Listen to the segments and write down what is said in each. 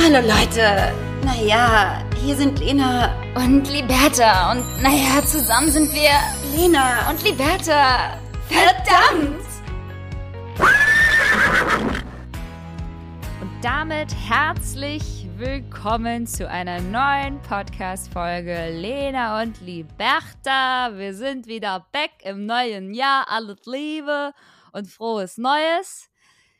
Hallo Leute. Naja, hier sind Lena Und Liberta. Und naja, zusammen sind wir Lena und Liberta. Verdammt! Und damit herzlich willkommen zu einer neuen Podcast-Folge Lena und Liberta. Wir sind wieder back im neuen Jahr. Alles Liebe und frohes Neues.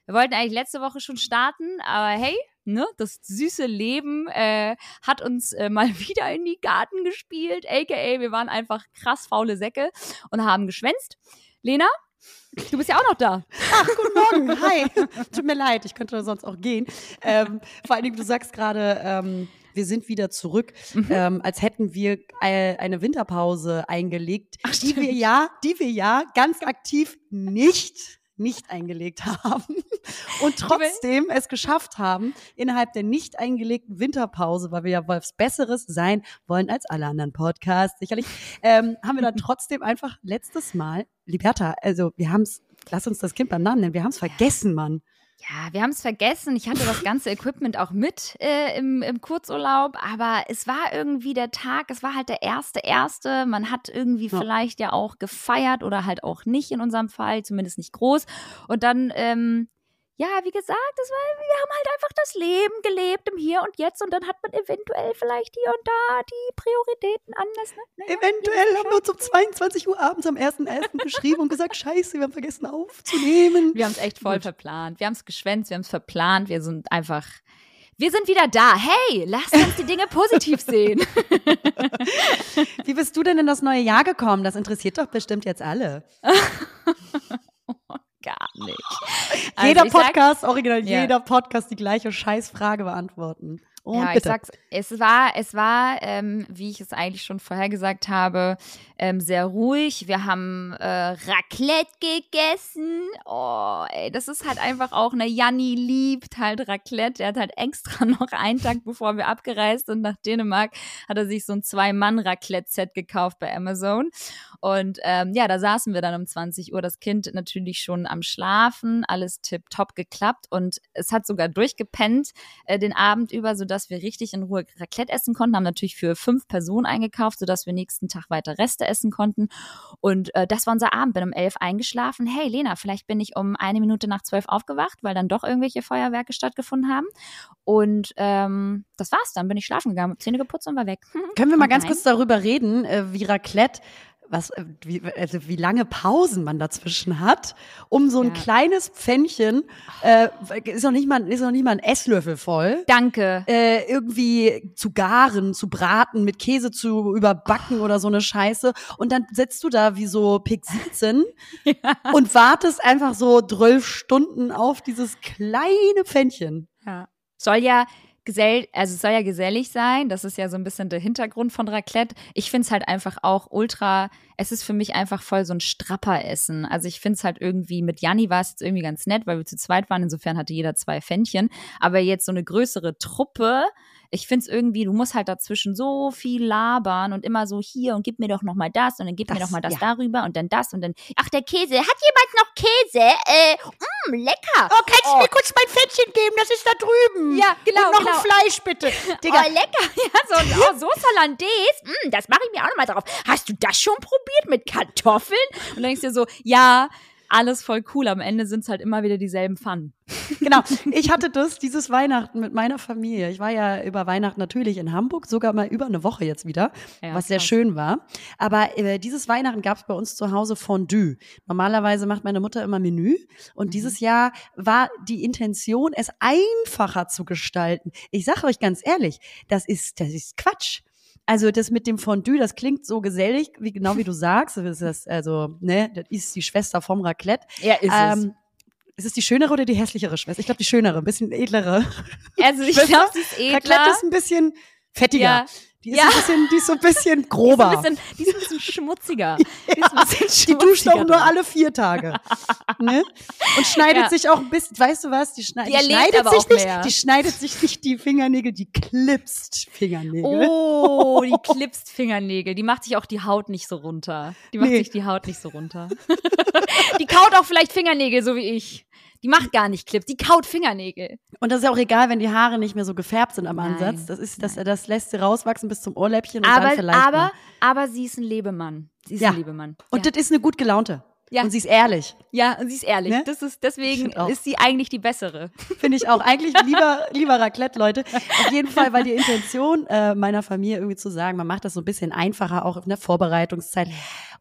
Wir wollten eigentlich letzte Woche schon starten, aber hey, ne, das süße Leben äh, hat uns äh, mal wieder in die Garten gespielt, aka wir waren einfach krass faule Säcke und haben geschwänzt. Lena, du bist ja auch noch da. Ach, guten Morgen. Hi. Tut mir leid, ich könnte sonst auch gehen. Ähm, vor allen Dingen, du sagst gerade, ähm, wir sind wieder zurück, ähm, als hätten wir äh, eine Winterpause eingelegt, die wir ja, die wir ja ganz aktiv nicht nicht eingelegt haben und trotzdem es geschafft haben, innerhalb der nicht eingelegten Winterpause, weil wir ja was Besseres sein wollen als alle anderen Podcasts, sicherlich, ähm, haben wir dann trotzdem einfach letztes Mal, Liberta, also wir haben es, lass uns das Kind beim Namen nennen, wir haben es vergessen, Mann. Ja, wir haben es vergessen. Ich hatte das ganze Equipment auch mit äh, im, im Kurzurlaub, aber es war irgendwie der Tag, es war halt der erste, erste. Man hat irgendwie Ja. vielleicht ja auch gefeiert oder halt auch nicht in unserem Fall, zumindest nicht groß. Und dann, ähm, ja, wie gesagt, das war, wir haben halt einfach das Leben gelebt im Hier und Jetzt und dann hat man eventuell vielleicht hier und da die Prioritäten anders. Ne? Naja, Eventuell haben wir uns um 22 Uhr abends am 1.11. geschrieben und gesagt, scheiße, wir haben vergessen aufzunehmen. Wir haben es echt voll Gut. verplant. Wir haben es geschwänzt, wir haben es verplant. Wir sind einfach. Wir sind wieder da. Hey, lasst uns die Dinge positiv sehen. Wie bist du denn in das neue Jahr gekommen? Das interessiert doch bestimmt jetzt alle. Gar nicht. jeder Also ich sag- Podcast, original, Ja. jeder Podcast die gleiche Scheißfrage beantworten. Und ja, ich bitte. sag's, es war, es war, ähm, wie ich es eigentlich schon vorher gesagt habe, ähm, sehr ruhig. Wir haben äh, Raclette gegessen. Oh, ey, das ist halt einfach auch, ne, Janni liebt halt Raclette. Der hat halt extra noch einen Tag, bevor wir abgereist sind nach Dänemark, hat er sich so ein Zwei-Mann-Raclette-Set gekauft bei Amazon. Und ähm, ja, da saßen wir dann um 20 Uhr, das Kind natürlich schon am Schlafen, alles tipptopp geklappt und es hat sogar durchgepennt äh, den Abend über, sodass wir richtig in Ruhe Raclette essen konnten, haben natürlich für fünf Personen eingekauft, sodass wir nächsten Tag weiter Reste essen konnten. Und äh, das war unser Abend, bin um elf eingeschlafen. Hey Lena, vielleicht bin ich um eine Minute nach zwölf aufgewacht, weil dann doch irgendwelche Feuerwerke stattgefunden haben. Und ähm, das war's, dann bin ich schlafen gegangen, Zähne geputzt und war weg. Können wir mal Und ganz nein. kurz darüber reden, äh, wie Raclette, was, äh, wie, also wie lange Pausen man dazwischen hat, um so ein Ja. kleines Pfännchen, äh, ist noch nicht mal, ist noch nicht mal ein Esslöffel voll. Danke. Äh, irgendwie zu garen, zu braten, mit Käse zu überbacken oder so eine Scheiße. Und dann sitzt du da wie so Pig 17 und wartest einfach so 12 Stunden auf dieses kleine Pfännchen. Ja. Soll ja gesell, also es soll ja gesellig sein. Das ist ja so ein bisschen der Hintergrund von Raclette. Ich finde es halt einfach auch ultra, es ist für mich einfach voll so ein Strapper-Essen. Also ich finde es halt irgendwie, mit Janni war es jetzt irgendwie ganz nett, weil wir zu zweit waren. Insofern hatte jeder zwei Pfännchen. Aber jetzt so eine größere Truppe, ich finde es irgendwie, du musst halt dazwischen so viel labern und immer so hier und gib mir doch noch mal das und dann gib mir Das, doch mal das ja. darüber und dann das und dann, ach, der Käse, hat jemand noch Käse? Äh, mh, lecker. Oh, kannst du mir kurz mein Pfännchen geben? Das ist da drüben. Ja, genau, Und noch genau. ein Fleisch, bitte. Digga, Oh, lecker. Ja, so ein oh, Soße Hollandaise. Mm, das mache ich mir auch noch mal drauf. Hast du das schon probiert mit Kartoffeln? Und dann denkst du dir so, ja, alles voll cool. Am Ende sind es halt immer wieder dieselben Pfannen. genau. Ich hatte das dieses Weihnachten mit meiner Familie. Ich war ja über Weihnachten natürlich in Hamburg, sogar mal über eine Woche jetzt wieder, Ja, was sehr krass. schön war. Aber äh, dieses Weihnachten gab es bei uns zu Hause Fondue. Normalerweise macht meine Mutter immer Menü. Und Mhm. dieses Jahr war die Intention, es einfacher zu gestalten. Ich sage euch ganz ehrlich, das ist, das ist Quatsch. Also das mit dem Fondue, das klingt so gesellig, wie genau wie du sagst. Das ist das, also, ne, das ist die Schwester vom Raclette. Ja, ist Ähm, ist es die schönere oder die hässlichere Schwester? Ich glaube, die schönere, ein bisschen edlere. es. Also ich glaube, sie ist edler. Raclette ist ein bisschen fettiger. Ja. Die ist, Ja. ein bisschen, die ist so ein bisschen die, ist grober. ein bisschen, die ist ein bisschen schmutziger. Die ein bisschen die duscht auch nur alle vier Tage. ne? Und schneidet Ja. sich auch ein bisschen, weißt du was? Die, schneid, Die die, schneidet sich nicht, mehr. die schneidet sich nicht die Fingernägel, die klipst Fingernägel. Oh, die klipst Fingernägel. Die macht sich auch die Haut nicht so runter. Die macht Nee. sich die Haut nicht so runter. die kaut auch vielleicht Fingernägel, so wie ich. Die macht gar nicht Clips, die kaut Fingernägel. Und das ist ja auch egal, wenn die Haare nicht mehr so gefärbt sind am Nein, Ansatz. Das ist, das, das lässt sie rauswachsen bis zum Ohrläppchen und Aber, dann vielleicht aber, mal. aber sie ist ein Lebemann. Sie ist Ja. ein Lebemann. Und ja. das ist eine gut gelaunte. Ja. Und sie ist ehrlich. ja, und sie ist ehrlich. Ne? Das ist, deswegen ist sie eigentlich die bessere. Finde ich auch. Eigentlich lieber, lieber Raclette, Leute. Auf jeden Fall, weil die Intention äh, meiner Familie irgendwie zu sagen, man macht das so ein bisschen einfacher, auch in der Vorbereitungszeit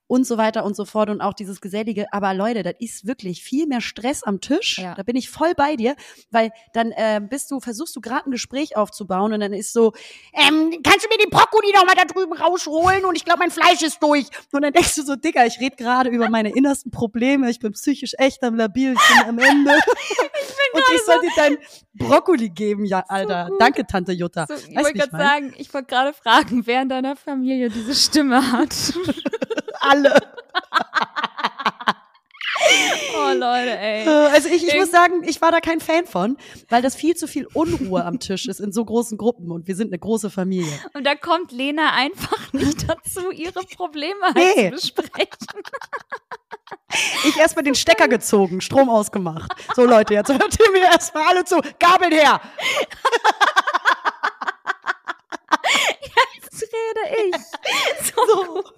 und so weiter und so fort und auch dieses Gesellige. Aber Leute, das ist wirklich viel mehr Stress am Tisch. Ja. Da bin ich voll bei dir, weil dann äh, bist du, versuchst du gerade ein Gespräch aufzubauen und dann ist so, ähm, kannst du mir die Brokkoli noch mal da drüben rausholen und ich glaube, mein Fleisch ist durch. Und dann denkst du so, Digga, ich rede gerade über meine innersten Probleme, ich bin psychisch echt am Labil, ich bin am Ende. und ich soll dir dein Brokkoli geben, ja, Alter. gut. Danke, Tante Jutta. So, ich wollte ich gerade sagen, ich wollte gerade fragen, wer in deiner Familie diese Stimme hat. Alle. Oh Leute, Äh, ey. Also ich, ich muss sagen, ich war da kein Fan von, weil das viel zu viel Unruhe am Tisch ist in so großen Gruppen und wir sind eine große Familie. Und da kommt Lena einfach nicht dazu, ihre Probleme halt Nee. zu besprechen. Ich erstmal den Stecker gezogen, Strom ausgemacht. So Leute, jetzt hört ihr mir erstmal alle zu. Gabeln her! Jetzt rede ich. So, gut.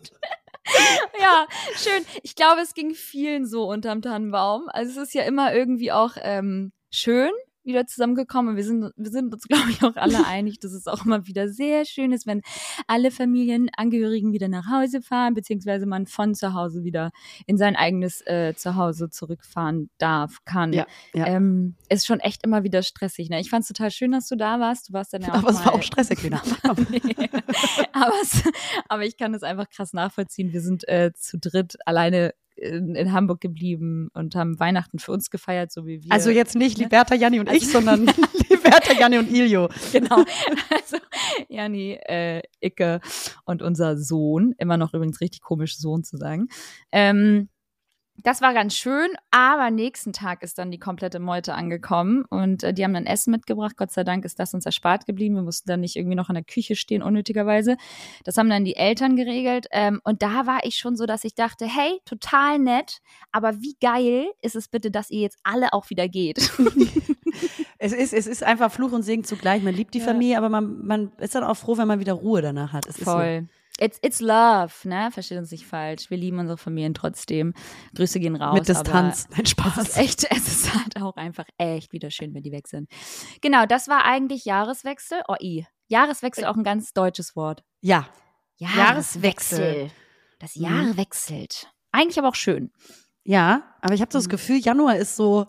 ja, schön. Ich glaube, es ging vielen so unterm Tannenbaum. Also es ist ja immer irgendwie auch ähm, schön wieder zusammengekommen. Wir sind, wir sind uns, glaube ich, auch alle einig, dass es auch immer wieder sehr schön ist, wenn alle Familienangehörigen wieder nach Hause fahren, beziehungsweise man von zu Hause wieder in sein eigenes äh, Zuhause zurückfahren darf, kann. Ja, ja. Ähm, ist schon echt immer wieder stressig. Ne? Ich fand es total schön, dass du da warst. Du warst dann ja auch Aber es war mal- auch stressig, nee. aber, aber ich kann es einfach krass nachvollziehen. Wir sind äh, zu dritt alleine in, in Hamburg geblieben und haben Weihnachten für uns gefeiert, so wie wir. Also jetzt nicht Liberta, Janni und ich, Also- sondern Liberta, Janni und Ilio. genau. Also Jani, äh, Icke und unser Sohn, immer noch übrigens richtig komisch Sohn zu sagen. Ähm, das war ganz schön, aber nächsten Tag ist dann die komplette Meute angekommen und äh, die haben dann Essen mitgebracht. Gott sei Dank ist das uns erspart geblieben. Wir mussten dann nicht irgendwie noch in der Küche stehen, unnötigerweise. Das haben dann die Eltern geregelt. Ähm, und da war ich schon so, dass ich dachte, hey, total nett, aber wie geil ist es bitte, dass ihr jetzt alle auch wieder geht? Es ist, es ist einfach Fluch und Segen zugleich. Man liebt die Ja. Familie, aber man, man ist dann auch froh, wenn man wieder Ruhe danach hat. Es ist so. Voll. It's, it's love, ne? Versteht uns nicht falsch. Wir lieben unsere Familien trotzdem. Grüße gehen raus. Mit Distanz. Nein, Aber es Spaß. ist echt, es ist halt auch einfach echt wieder schön, wenn die weg sind. Genau, das war eigentlich Jahreswechsel. Oh, i. Jahreswechsel auch ein ganz deutsches Wort. Ja. Jahreswechsel. Das Mhm. Jahr wechselt. Eigentlich aber auch schön. Ja, aber ich habe so das Mhm. Gefühl, Januar ist so,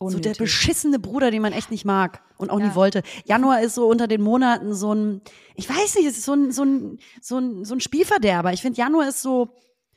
so der Unnötig. beschissene Bruder, den man echt nicht mag und auch Ja. nie wollte. Januar ist so unter den Monaten so ein, ich weiß nicht, es ist so ein, so ein, so ein, so ein Spielverderber. Ich finde, Januar ist so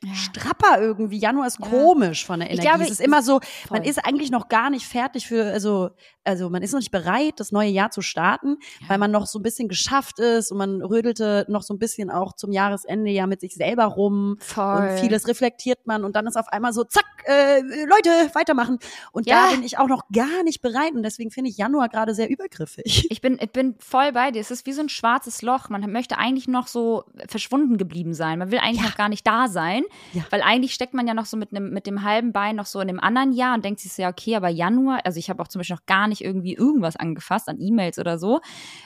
Ja. strapper irgendwie. Januar ist Ja. komisch von der Ich Energie. glaube, es ist immer so, man Voll. ist eigentlich noch gar nicht fertig für, also, also man ist noch nicht bereit, das neue Jahr zu starten, weil man noch so ein bisschen geschafft ist und man rödelte noch so ein bisschen auch zum Jahresende ja mit sich selber rum. Voll. Und vieles reflektiert man und dann ist auf einmal so, zack, äh, Leute, weitermachen. Und Ja. da bin ich auch noch gar nicht bereit und deswegen finde ich Januar gerade sehr übergriffig. Ich bin, ich bin voll bei dir. Es ist wie so ein schwarzes Loch. Man möchte eigentlich noch so verschwunden geblieben sein. Man will eigentlich Ja. noch gar nicht da sein. Ja. Weil eigentlich steckt man ja noch so mit, einem, mit dem halben Bein noch so in dem anderen Jahr und denkt sich so, ja, okay, aber Januar, also ich habe auch zum Beispiel noch gar nicht irgendwie irgendwas angefasst an E-Mails oder so.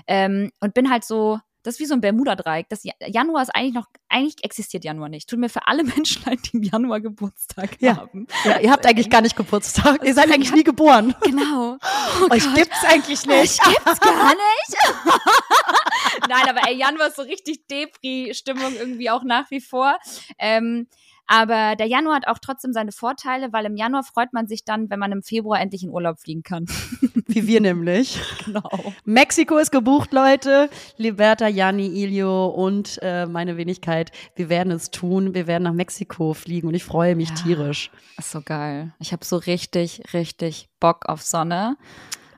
Ähm, und bin halt so, das ist wie so ein Bermuda-Dreieck. Das Ja- Januar ist eigentlich noch, eigentlich existiert Januar nicht. Tut mir für alle Menschen leid, die im Januar Geburtstag Ja. haben. Ja, ihr habt eigentlich gar nicht Geburtstag. Ihr seid eigentlich nie geboren. Genau. Oh Euch Gott. gibt's eigentlich nicht. Das gibt's gar nicht. Nein, aber ey, Januar ist so richtig Depri-Stimmung irgendwie auch nach wie vor. Ähm, aber der Januar hat auch trotzdem seine Vorteile, weil im Januar freut man sich dann, wenn man im Februar endlich in Urlaub fliegen kann. Wie wir nämlich. Genau. Mexiko ist gebucht, Leute. Liberta, Jani, Ilio und äh, meine Wenigkeit. Wir werden es tun. Wir werden nach Mexiko fliegen und ich freue mich Ja. tierisch. Ist so geil. Ich habe so richtig, richtig Bock auf Sonne.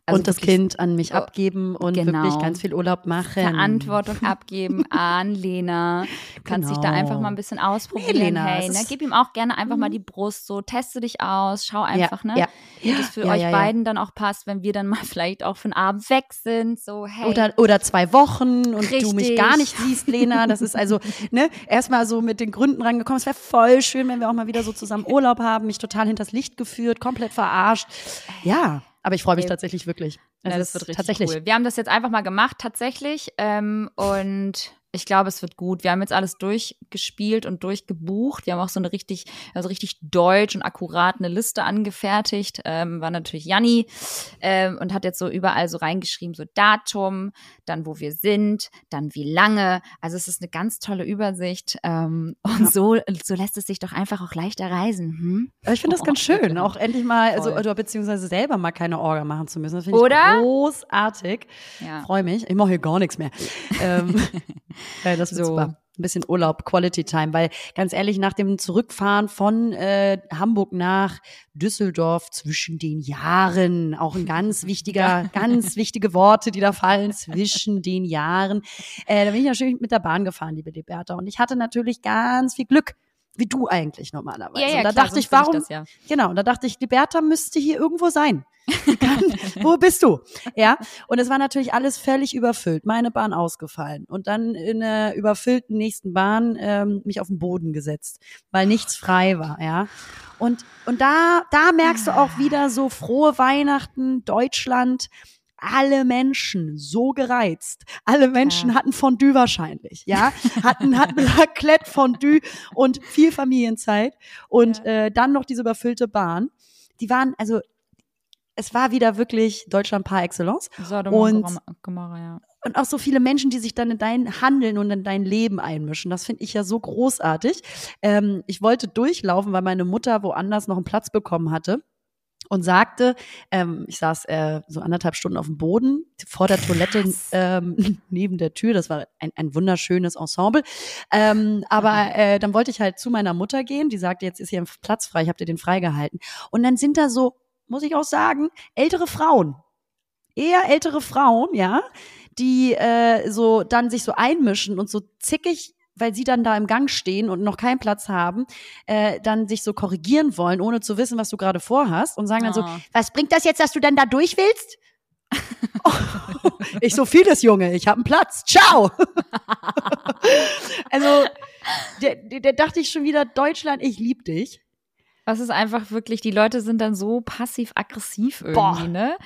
Also und das Kind an mich Oh, abgeben und genau. wirklich ganz viel Urlaub machen. Verantwortung abgeben an Lena. Du kannst dich da Genau. einfach mal ein bisschen ausprobieren. Nee, Lena, hey, ne? Gib ihm auch gerne einfach mal die Brust, so teste dich aus, schau einfach, ja, ne? Ja. Wie das für Ja, euch ja, beiden dann auch passt, wenn wir dann mal vielleicht auch für einen Abend weg sind. So, hey. Oder, oder zwei Wochen und du Richtig. mich gar nicht siehst, Lena. Das ist also, ne, erstmal so mit den Gründen rangekommen. Es wäre voll schön, wenn wir auch mal wieder so zusammen Urlaub haben, mich total hinters Licht geführt, komplett verarscht. Ja, aber ich freue mich Ey. tatsächlich wirklich. Ja, Es das wird richtig tatsächlich. cool. Wir haben das jetzt einfach mal gemacht, tatsächlich. Ähm, und ich glaube, es wird gut. Wir haben jetzt alles durchgespielt und durchgebucht. Wir haben auch so eine richtig, also richtig deutsch und akkurat eine Liste angefertigt. Ähm, war natürlich Janni ähm, und hat jetzt so überall so reingeschrieben, so Datum, dann wo wir sind, dann wie lange. Also es ist eine ganz tolle Übersicht. Ähm, und Ja. so, so lässt es sich doch einfach auch leichter reisen. Hm? Ich finde das ganz Oh, schön, auch endlich mal, also, oder beziehungsweise selber mal keine Orga machen zu müssen. Das finde ich Oder? großartig. Ja. Freue mich. Ich mache hier gar nichts mehr. ja, das wird So. super. Ein bisschen Urlaub, Quality Time, weil ganz ehrlich, nach dem Zurückfahren von äh, Hamburg nach Düsseldorf zwischen den Jahren, auch ein ganz wichtiger, ganz wichtige Worte, die da fallen, zwischen den Jahren. Äh, da bin ich natürlich mit der Bahn gefahren, liebe Liberta. Und ich hatte natürlich ganz viel Glück, wie du eigentlich normalerweise. Ja, ja, und da klar, dachte ich, warum, würde das ja. Genau, und da dachte ich, Liberta müsste hier irgendwo sein. Kann, wo bist du? Ja, und es war natürlich alles völlig überfüllt. Meine Bahn ausgefallen und dann in einer überfüllten nächsten Bahn ähm, mich auf den Boden gesetzt, weil nichts frei war. Ja, und und da da merkst du auch wieder so frohe Weihnachten, Deutschland. Alle Menschen so gereizt. Alle Menschen Ja. hatten Fondue wahrscheinlich, ja, hatten hatten Raclette, Fondue und viel Familienzeit und äh, dann noch diese überfüllte Bahn. Die waren also es war wieder wirklich Deutschland par excellence. Sodom Und- und Gomorra, ja. Und auch so viele Menschen, die sich dann in dein Handeln und in dein Leben einmischen. Das finde ich ja so großartig. Ähm, ich wollte durchlaufen, weil meine Mutter woanders noch einen Platz bekommen hatte. Und sagte, ähm, ich saß äh, so anderthalb Stunden auf dem Boden vor der Toilette ähm, neben der Tür. Das war ein, ein wunderschönes Ensemble. Ähm, aber äh, dann wollte ich halt zu meiner Mutter gehen. Die sagte, jetzt ist hier ein Platz frei. Ich habe dir den freigehalten. Und dann sind da so, muss ich auch sagen, ältere Frauen. Eher ältere Frauen, ja, die äh, so dann sich so einmischen und so zickig weil sie dann da im Gang stehen und noch keinen Platz haben, äh, dann sich so korrigieren wollen, ohne zu wissen, was du gerade vorhast und sagen dann so, Oh. was bringt das jetzt, dass du denn da durch willst? ich so vieles, Junge, ich habe einen Platz. Ciao. also, der, der, der dachte ich schon wieder, Deutschland, ich lieb dich. Was ist einfach wirklich, die Leute sind dann so passiv-aggressiv irgendwie, Boah. ne?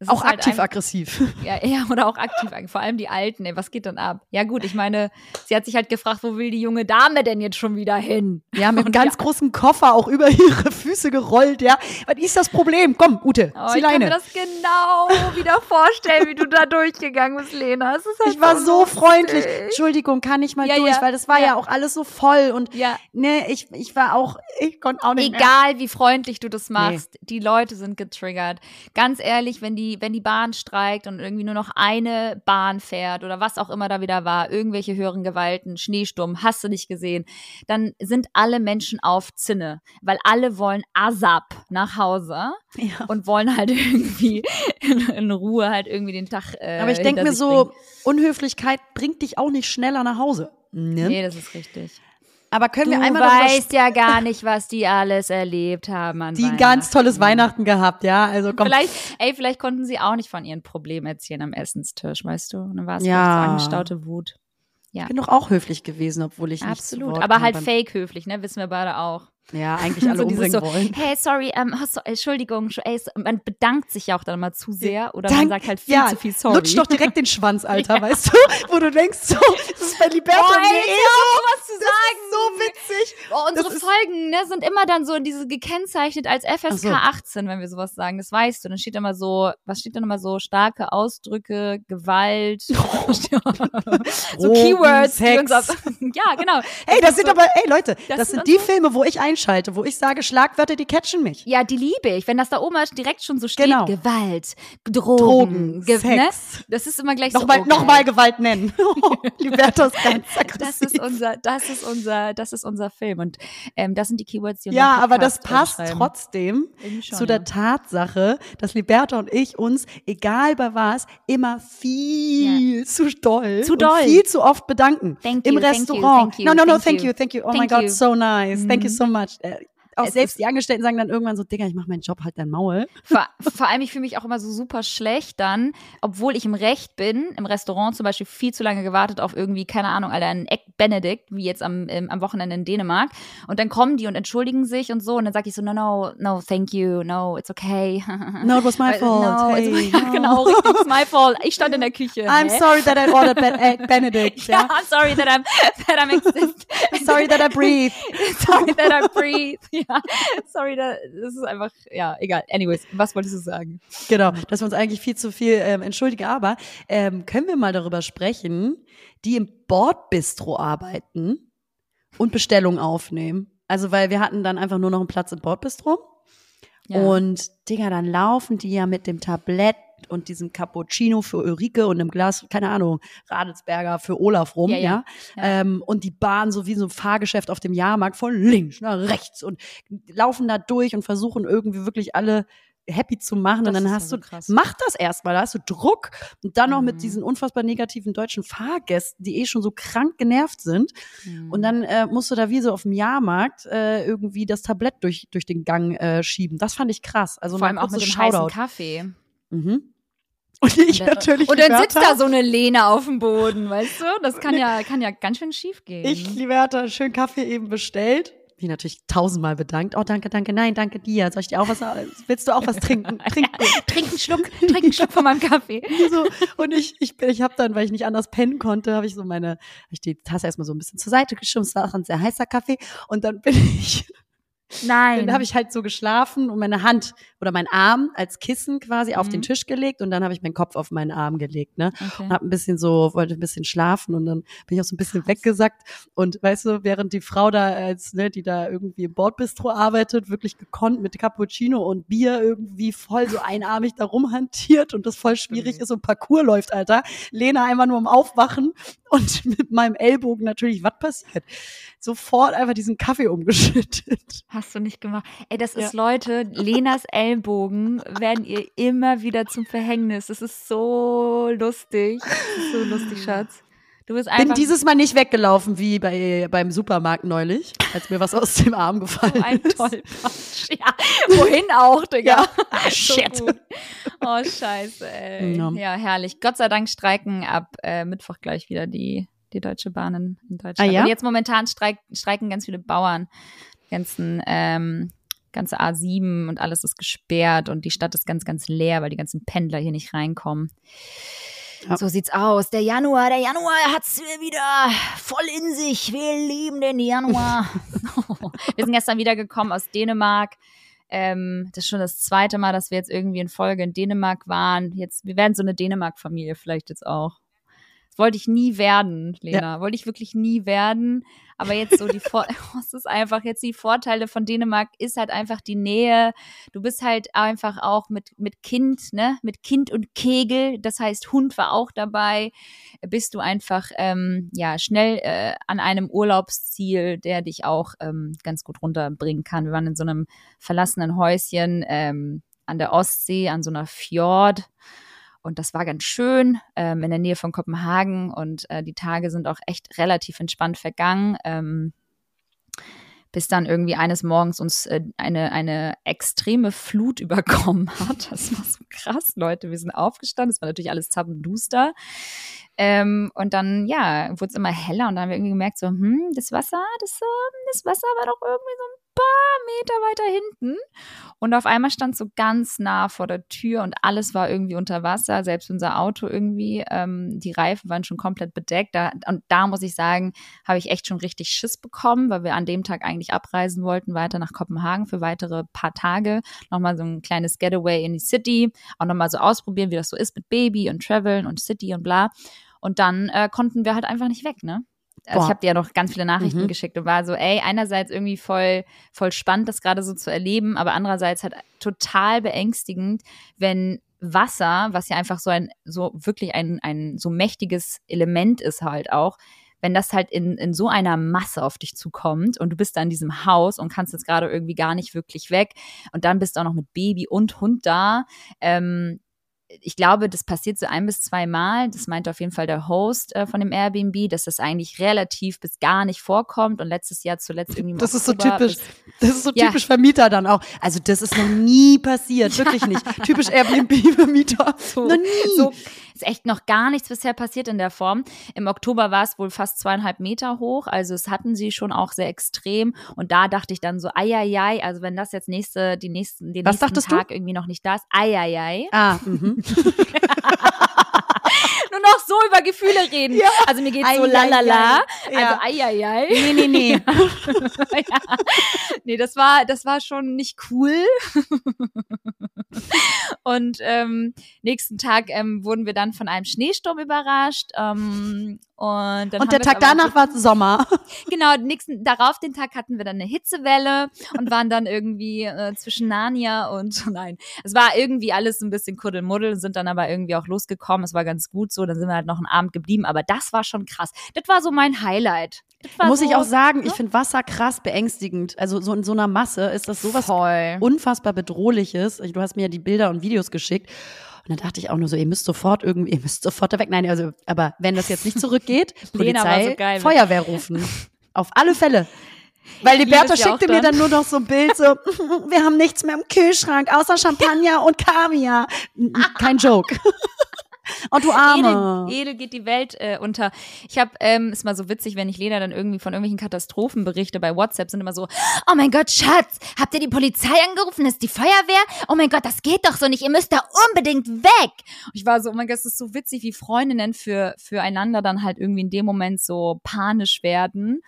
Es Auch halt aktiv ein- aggressiv. Ja, ja, oder auch aktiv, vor allem die Alten, ey, was geht dann ab? Ja gut, ich meine, sie hat sich halt gefragt, wo will die junge Dame denn jetzt schon wieder hin? Ja, mit einem ganz großen Koffer auch über ihre Füße gerollt, ja. Was ist das Problem? Komm, Ute, Oh, zieh ich kann mir Leine. das genau wieder vorstellen, wie du da durchgegangen bist, Lena. Halt Ich war so lustig. freundlich. Entschuldigung, kann ich mal Ja, durch, ja, weil das war ja. auch alles so voll und Ja, ne, ich, ich war auch, ich konnte auch nicht mehr. egal wie freundlich du das machst, die Leute sind getriggert. Ganz ehrlich, wenn die, wenn die Bahn streikt und irgendwie nur noch eine Bahn fährt oder was auch immer da wieder war, irgendwelche höheren Gewalten, Schneesturm, hast du nicht gesehen, dann sind alle Menschen auf Zinne, weil alle wollen ASAP nach Hause Ja. und wollen halt irgendwie in, in Ruhe halt irgendwie den Tag. Äh, Aber ich denke mir so, bringen. Unhöflichkeit bringt dich auch nicht schneller nach Hause. Ne? Nee, das ist richtig. Aber können Du wir einmal darüber weißt ja gar nicht, was die alles erlebt haben an die ein ganz tolles Weihnachten. Gehabt, ja. Also komm. Vielleicht, ey, vielleicht konnten sie auch nicht von ihren Problemen erzählen am Essenstisch, weißt du? Und dann war es Ja. vielleicht so angestaute Wut. Ich bin doch auch höflich gewesen, obwohl ich Absolut. Aber halt fake höflich, ne? Wissen wir beide auch. Ja, eigentlich alle So umbringen so, wollen. Hey, sorry, ähm, hast du, Entschuldigung, Entsch- ey, so- man bedankt sich ja auch dann mal zu sehr oder Dank- man sagt halt viel ja, zu viel sorry. Lutsch doch direkt den Schwanz, Alter, weißt du? Wo du denkst, so, das ist bei Liberta Oh, mir ey, eh hör so. auf, was zu Das sagen. ist so witzig. Oh, unsere Das ist- Folgen ne, sind immer dann so diese gekennzeichnet als FSK so. 18, wenn wir sowas sagen. Das weißt du. Dann steht immer so, was steht dann immer so? Starke Ausdrücke, Gewalt, so Drogen, Keywords. Sex. auf, ja, genau. Ey, das ist sind so, aber, ey Leute, das, das sind die so- Filme, wo ich einschalte, wo ich sage, Schlagwörter, die catchen mich. Ja, die liebe ich. Wenn das da oben direkt schon so steht, Genau. Gewalt, Drogen, Drogen, Ge ne? Sex. Das ist immer gleich Nochmal so. oh, noch mal geil. Gewalt nennen. Liberta ist ganz aggressiv. Das ist unser, das ist unser, das ist unser Film und ähm, das sind die Keywords, die ja, aber das äh, passt trotzdem schon, zu der ja. Tatsache, dass Liberta und ich uns, egal bei was, immer viel zu doll, Zu und doll. viel zu oft bedanken. Thank Im you, thank you, Restaurant. thank you, no, no, no, thank you. thank you. Oh my Thank God, you. so nice. Thank you Mhm. so much. Auch selbst die Angestellten sagen dann irgendwann so, Digga, ich mache meinen Job, halt dein Maul. Vor, vor allem, ich fühle mich auch immer so super schlecht dann, obwohl ich im Recht bin, im Restaurant zum Beispiel viel zu lange gewartet auf irgendwie, keine Ahnung, Alter, einen Egg Benedict, wie jetzt am, ähm, am Wochenende in Dänemark. Und dann kommen die und entschuldigen sich und so. Und dann sage ich so, no, no, no, thank you, no, it's okay. No, it was my fault. No, Hey, it's, ja, no. genau, richtig, it's my fault. Ich stand in der Küche. I'm hä? sorry that I ordered Ben- Egg Benedict. Ja, Ja. I'm sorry that I'm, that I'm. Sorry that I breathe. sorry that I breathe. Ja, sorry, that, das ist einfach, ja, egal. Anyways, was wolltest du sagen? Genau, dass wir uns eigentlich viel zu viel ähm, entschuldigen. Aber ähm, können wir mal darüber sprechen, die im Bordbistro arbeiten und Bestellungen aufnehmen? Also, weil wir hatten dann einfach nur noch einen Platz im Bordbistro. Ja. Und, Digga, dann laufen die ja mit dem Tablett und diesem Cappuccino für Ulrike und einem Glas, keine Ahnung, Radelsberger für Olaf rum, Ja, ja. ja. Ähm, und die Bahn so wie so ein Fahrgeschäft auf dem Jahrmarkt von links nach rechts und laufen da durch und versuchen irgendwie wirklich alle happy zu machen. Das und dann hast du, krass. mach das erstmal, da hast du Druck und dann noch Mhm. mit diesen unfassbar negativen deutschen Fahrgästen, die eh schon so krank genervt sind. Mhm. Und dann äh, musst du da wie so auf dem Jahrmarkt äh, irgendwie das Tablett durch, durch den Gang äh, schieben. Das fand ich krass. Also Vor allem auch mit dem heißen Shoutout. Kaffee. Mhm. Und ich Und natürlich. Und dann sitzt da so eine Lene auf dem Boden, weißt du? Das kann ja, kann ja ganz schön schief gehen. Ich, Liberta, schön Kaffee eben bestellt. Mich natürlich tausendmal bedankt. Oh, danke, danke, nein, danke dir. Soll ich dir auch was, willst du auch was trinken? Trink. Trink einen Schluck, trink einen Schluck von meinem Kaffee. so, und ich, ich, bin- ich habe dann, weil ich nicht anders pennen konnte, habe ich so meine, hab ich die Tasse erstmal so ein bisschen zur Seite geschoben. Es war auch ein sehr heißer Kaffee. Und dann bin ich, Nein. dann habe ich halt so geschlafen und meine Hand oder mein Arm als Kissen quasi auf Mhm. den Tisch gelegt und dann habe ich meinen Kopf auf meinen Arm gelegt, ne? okay. und hab ein bisschen so, wollte ein bisschen schlafen und dann bin ich auch so ein bisschen weggesackt und weißt du, während die Frau da als, ne, die da irgendwie im Bordbistro arbeitet, wirklich gekonnt mit Cappuccino und Bier irgendwie voll so einarmig da rumhantiert und das voll schwierig Mhm. ist und Parcours läuft, Alter. Lena einmal nur am Aufwachen und mit meinem Ellbogen natürlich, was passiert? Sofort einfach diesen Kaffee umgeschüttet. Hast du nicht gemacht. Ey, das Ja. ist, Leute, Lenas Ellbogen werden ihr immer wieder zum Verhängnis. Das ist so lustig. Ist so lustig, Schatz. Du bist Bin einfach dieses Mal nicht weggelaufen wie bei, beim Supermarkt neulich, als mir was aus dem Arm so gefallen ein ist. Tollpatsch. Ja, wohin auch, Digga. Ja. Ah, So shit. gut. Oh, scheiße, ey. Ja. Ja, herrlich. Gott sei Dank streiken ab äh, Mittwoch gleich wieder die, die Deutsche Bahnen in Deutschland. Ah, ja? Und jetzt momentan streik, streiken ganz viele Bauern. Die ganzen, ähm, ganze A7 und alles ist gesperrt und die Stadt ist ganz, ganz leer, weil die ganzen Pendler hier nicht reinkommen. Ja. So sieht's aus. Der Januar, der Januar hat's wieder voll in sich. Wir lieben den Januar. wir sind gestern wieder gekommen aus Dänemark. Ähm, das ist schon das zweite Mal, dass wir jetzt irgendwie in Folge in Dänemark waren. Jetzt, wir werden so eine Dänemark-Familie vielleicht jetzt auch. Das wollte ich nie werden, Lena. Wollte ich wirklich nie werden. Aber jetzt so die Vor es ist einfach jetzt die Vorteile von Dänemark ist halt einfach die Nähe. Du bist halt einfach auch mit mit Kind, ne, mit Kind und Kegel. Das heißt Hund war auch dabei. Bist du einfach ähm, ja schnell äh, an einem Urlaubsziel, der dich auch ähm, ganz gut runterbringen kann. Wir waren in so einem verlassenen Häuschen ähm, an der Ostsee, an so einer Fjord. Und das war ganz schön ähm, in der Nähe von Kopenhagen und äh, die Tage sind auch echt relativ entspannt vergangen. Ähm, bis dann irgendwie eines Morgens uns äh, eine, eine extreme Flut überkommen hat. Das war so krass, Leute. Wir sind aufgestanden, es war natürlich alles zappenduster. Ähm, und dann, ja, wurde es immer heller und dann haben wir irgendwie gemerkt, so, hm, das Wasser, das, ähm, das Wasser war doch irgendwie so ein Meter weiter hinten. Und auf einmal stand so ganz nah vor der Tür und alles war irgendwie unter Wasser, selbst unser Auto irgendwie. Ähm, die Reifen waren schon komplett bedeckt. Da, und da muss ich sagen, habe ich echt schon richtig Schiss bekommen, weil wir an dem Tag eigentlich abreisen wollten, weiter nach Kopenhagen für weitere paar Tage. Nochmal so ein kleines Getaway in die City, auch nochmal so ausprobieren, wie das so ist mit Baby und Traveln und City und bla. Und dann äh, konnten wir halt einfach nicht weg, ne? Also Boah. ich habe dir ja noch ganz viele Nachrichten Mhm. geschickt und war so, ey, einerseits irgendwie voll, voll spannend, das gerade so zu erleben, aber andererseits halt total beängstigend, wenn Wasser, was ja einfach so ein, so wirklich ein, ein so mächtiges Element ist halt auch, wenn das halt in, in so einer Masse auf dich zukommt und du bist da in diesem Haus und kannst jetzt gerade irgendwie gar nicht wirklich weg und dann bist du auch noch mit Baby und Hund da, ähm, ich glaube, das passiert so ein bis zwei Mal. Das meinte auf jeden Fall der Host äh, von dem Airbnb, dass das eigentlich relativ bis gar nicht vorkommt. Und letztes Jahr zuletzt irgendwie Das ist so typisch. Das ist so Ja. typisch Vermieter dann auch. Also das ist noch nie passiert, wirklich nicht. Typisch Airbnb-Vermieter. So, Noch nie. so ist echt noch gar nichts bisher passiert in der Form. Im Oktober war es wohl fast zweieinhalb Meter hoch, also es hatten sie schon auch sehr extrem. Und da dachte ich dann so, eieiei, also wenn das jetzt nächste, die nächsten, den Was nächsten dachtest du? Tag irgendwie noch nicht da ist, eieiei. Ah, mhm. Nur noch so über Gefühle reden. Ja. Also mir geht's so lalala. Ja. Also eieiei. Nee, nee, nee. ja. Nee, das war, das war schon nicht cool. Und ähm, nächsten Tag ähm, wurden wir dann von einem Schneesturm überrascht. Ähm, und dann Und der Tag danach war Sommer. Genau, nächsten, darauf den Tag hatten wir dann eine Hitzewelle und waren dann irgendwie äh, zwischen Narnia und nein. Es war irgendwie alles ein bisschen Kuddelmuddel, sind dann aber irgendwie auch losgekommen. Es war ganz gut so, dann sind wir halt noch einen Abend geblieben, aber das war schon krass. Das war so mein Highlight. Muss so, ich auch sagen, ich ne? finde Wasser krass beängstigend. Also so in so einer Masse ist das sowas voll. unfassbar bedrohliches. Du hast mir ja die Bilder und Videos geschickt. Und dann dachte ich auch nur so, ihr müsst sofort irgendwie, ihr müsst sofort da weg. Nein, also, aber wenn das jetzt nicht zurückgeht, Polizei, so geil. Feuerwehr rufen. Auf alle Fälle. Weil die auch schickte mir dann. dann nur noch so ein Bild, so, wir haben nichts mehr im Kühlschrank, außer Champagner und Kaviar. Kein Joke. Und du Arme. Edel, Edel geht die Welt äh, unter. Ich habe, ähm, ist mal so witzig, wenn ich Lena dann irgendwie von irgendwelchen Katastrophen berichte bei WhatsApp, sind immer so, oh mein Gott, Schatz, habt ihr die Polizei angerufen? Ist die Feuerwehr? Oh mein Gott, das geht doch so nicht, ihr müsst da unbedingt weg. Und ich war so, oh mein Gott, es ist so witzig, wie Freundinnen für, füreinander dann halt irgendwie in dem Moment so panisch werden.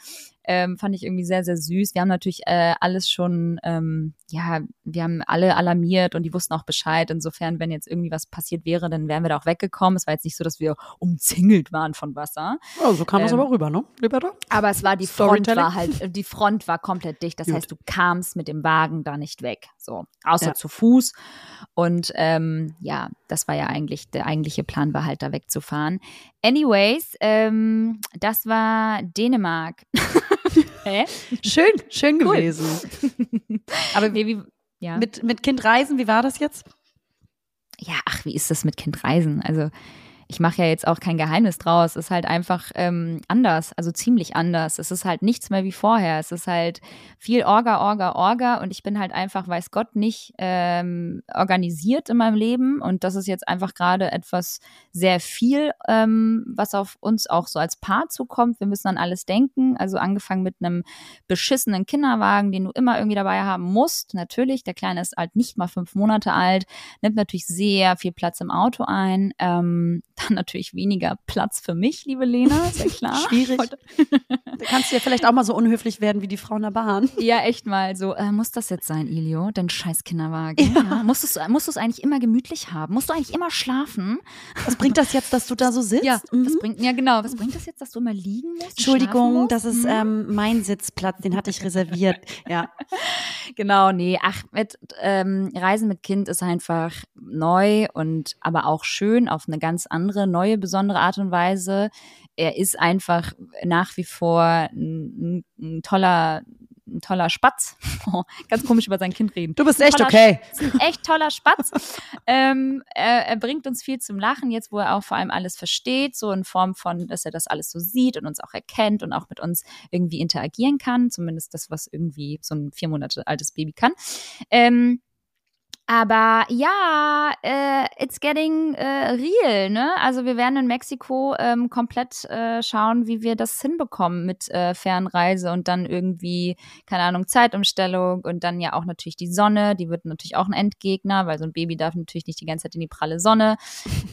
Ähm, fand ich irgendwie sehr, sehr süß. Wir haben natürlich äh, alles schon, ähm, ja, wir haben alle alarmiert und die wussten auch Bescheid. Insofern, wenn jetzt irgendwie was passiert wäre, dann wären wir da auch weggekommen. Es war jetzt nicht so, dass wir umzingelt waren von Wasser. Oh, so kam das Ähm, aber rüber, ne, Liberta? Aber es war die Front war halt, äh, die Front war komplett dicht. Das Gut. heißt, du kamst mit dem Wagen da nicht weg. So, außer Ja. zu Fuß. Und ähm, ja, das war ja eigentlich, der eigentliche Plan war halt da wegzufahren. Anyways, ähm, das war Dänemark. Hä? Schön, schön Cool. gewesen. Aber Nee, wie, ja. mit, mit Kind reisen, wie war das jetzt? ja, ach, wie ist das mit Kindreisen? Also ich mache ja jetzt auch kein Geheimnis draus. Es ist halt einfach ähm, anders, also ziemlich anders. Es ist halt nichts mehr wie vorher. Es ist halt viel Orga, Orga, Orga und ich bin halt einfach, weiß Gott, nicht ähm, organisiert in meinem Leben und das ist jetzt einfach gerade etwas sehr viel, ähm, was auf uns auch so als Paar zukommt. Wir müssen an alles denken. Also angefangen mit einem beschissenen Kinderwagen, den du immer irgendwie dabei haben musst. Natürlich, der Kleine ist halt nicht mal fünf Monate alt, nimmt natürlich sehr viel Platz im Auto ein. Ähm, dann natürlich weniger Platz für mich, liebe Lena, ist ja klar. Schwierig. Da kannst du ja vielleicht auch mal so unhöflich werden wie die Frau in der Bahn. Ja, echt mal so. Äh, muss das jetzt sein, Ilio? Dein scheiß Kinderwagen. Ja. Musst du es eigentlich immer gemütlich haben? Musst du eigentlich immer schlafen? Was bringt das jetzt, dass du da so sitzt? Ja, Mhm. was bringt, ja genau. Was bringt das jetzt, dass du immer liegen musst? Entschuldigung, musst? das ist Hm? ähm, mein Sitzplatz, den hatte ich reserviert. Ja. Genau, nee, ach, mit ähm, Reisen mit Kind ist einfach neu und aber auch schön auf eine ganz andere, neue, besondere Art und Weise. Er ist einfach nach wie vor ein, ein, toller, ein toller Spatz. Oh, ganz komisch über sein Kind reden. Du bist echt toller okay. ist ein echt toller Spatz. ähm, er, er bringt uns viel zum Lachen, jetzt wo er auch vor allem alles versteht, so in Form von, dass er das alles so sieht und uns auch erkennt und auch mit uns irgendwie interagieren kann. Zumindest das, was irgendwie so ein vier Monate altes Baby kann. Ähm, aber ja, äh, it's getting äh, real, ne? Also wir werden in Mexiko ähm, komplett äh, schauen, wie wir das hinbekommen mit äh, Fernreise und dann irgendwie, keine Ahnung, Zeitumstellung und dann ja auch natürlich die Sonne, die wird natürlich auch ein Endgegner, weil so ein Baby darf natürlich nicht die ganze Zeit in die pralle Sonne.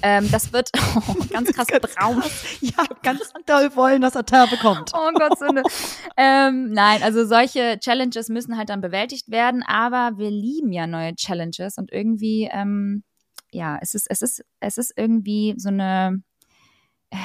Ähm, das wird ganz krass braun. Ja, ganz doll wollen, dass er Teil bekommt. Oh Gott, so eine. ähm, nein, also solche Challenges müssen halt dann bewältigt werden, aber wir lieben ja neue Challenges und irgendwie, ähm, ja, es ist, es ist, es ist irgendwie so eine,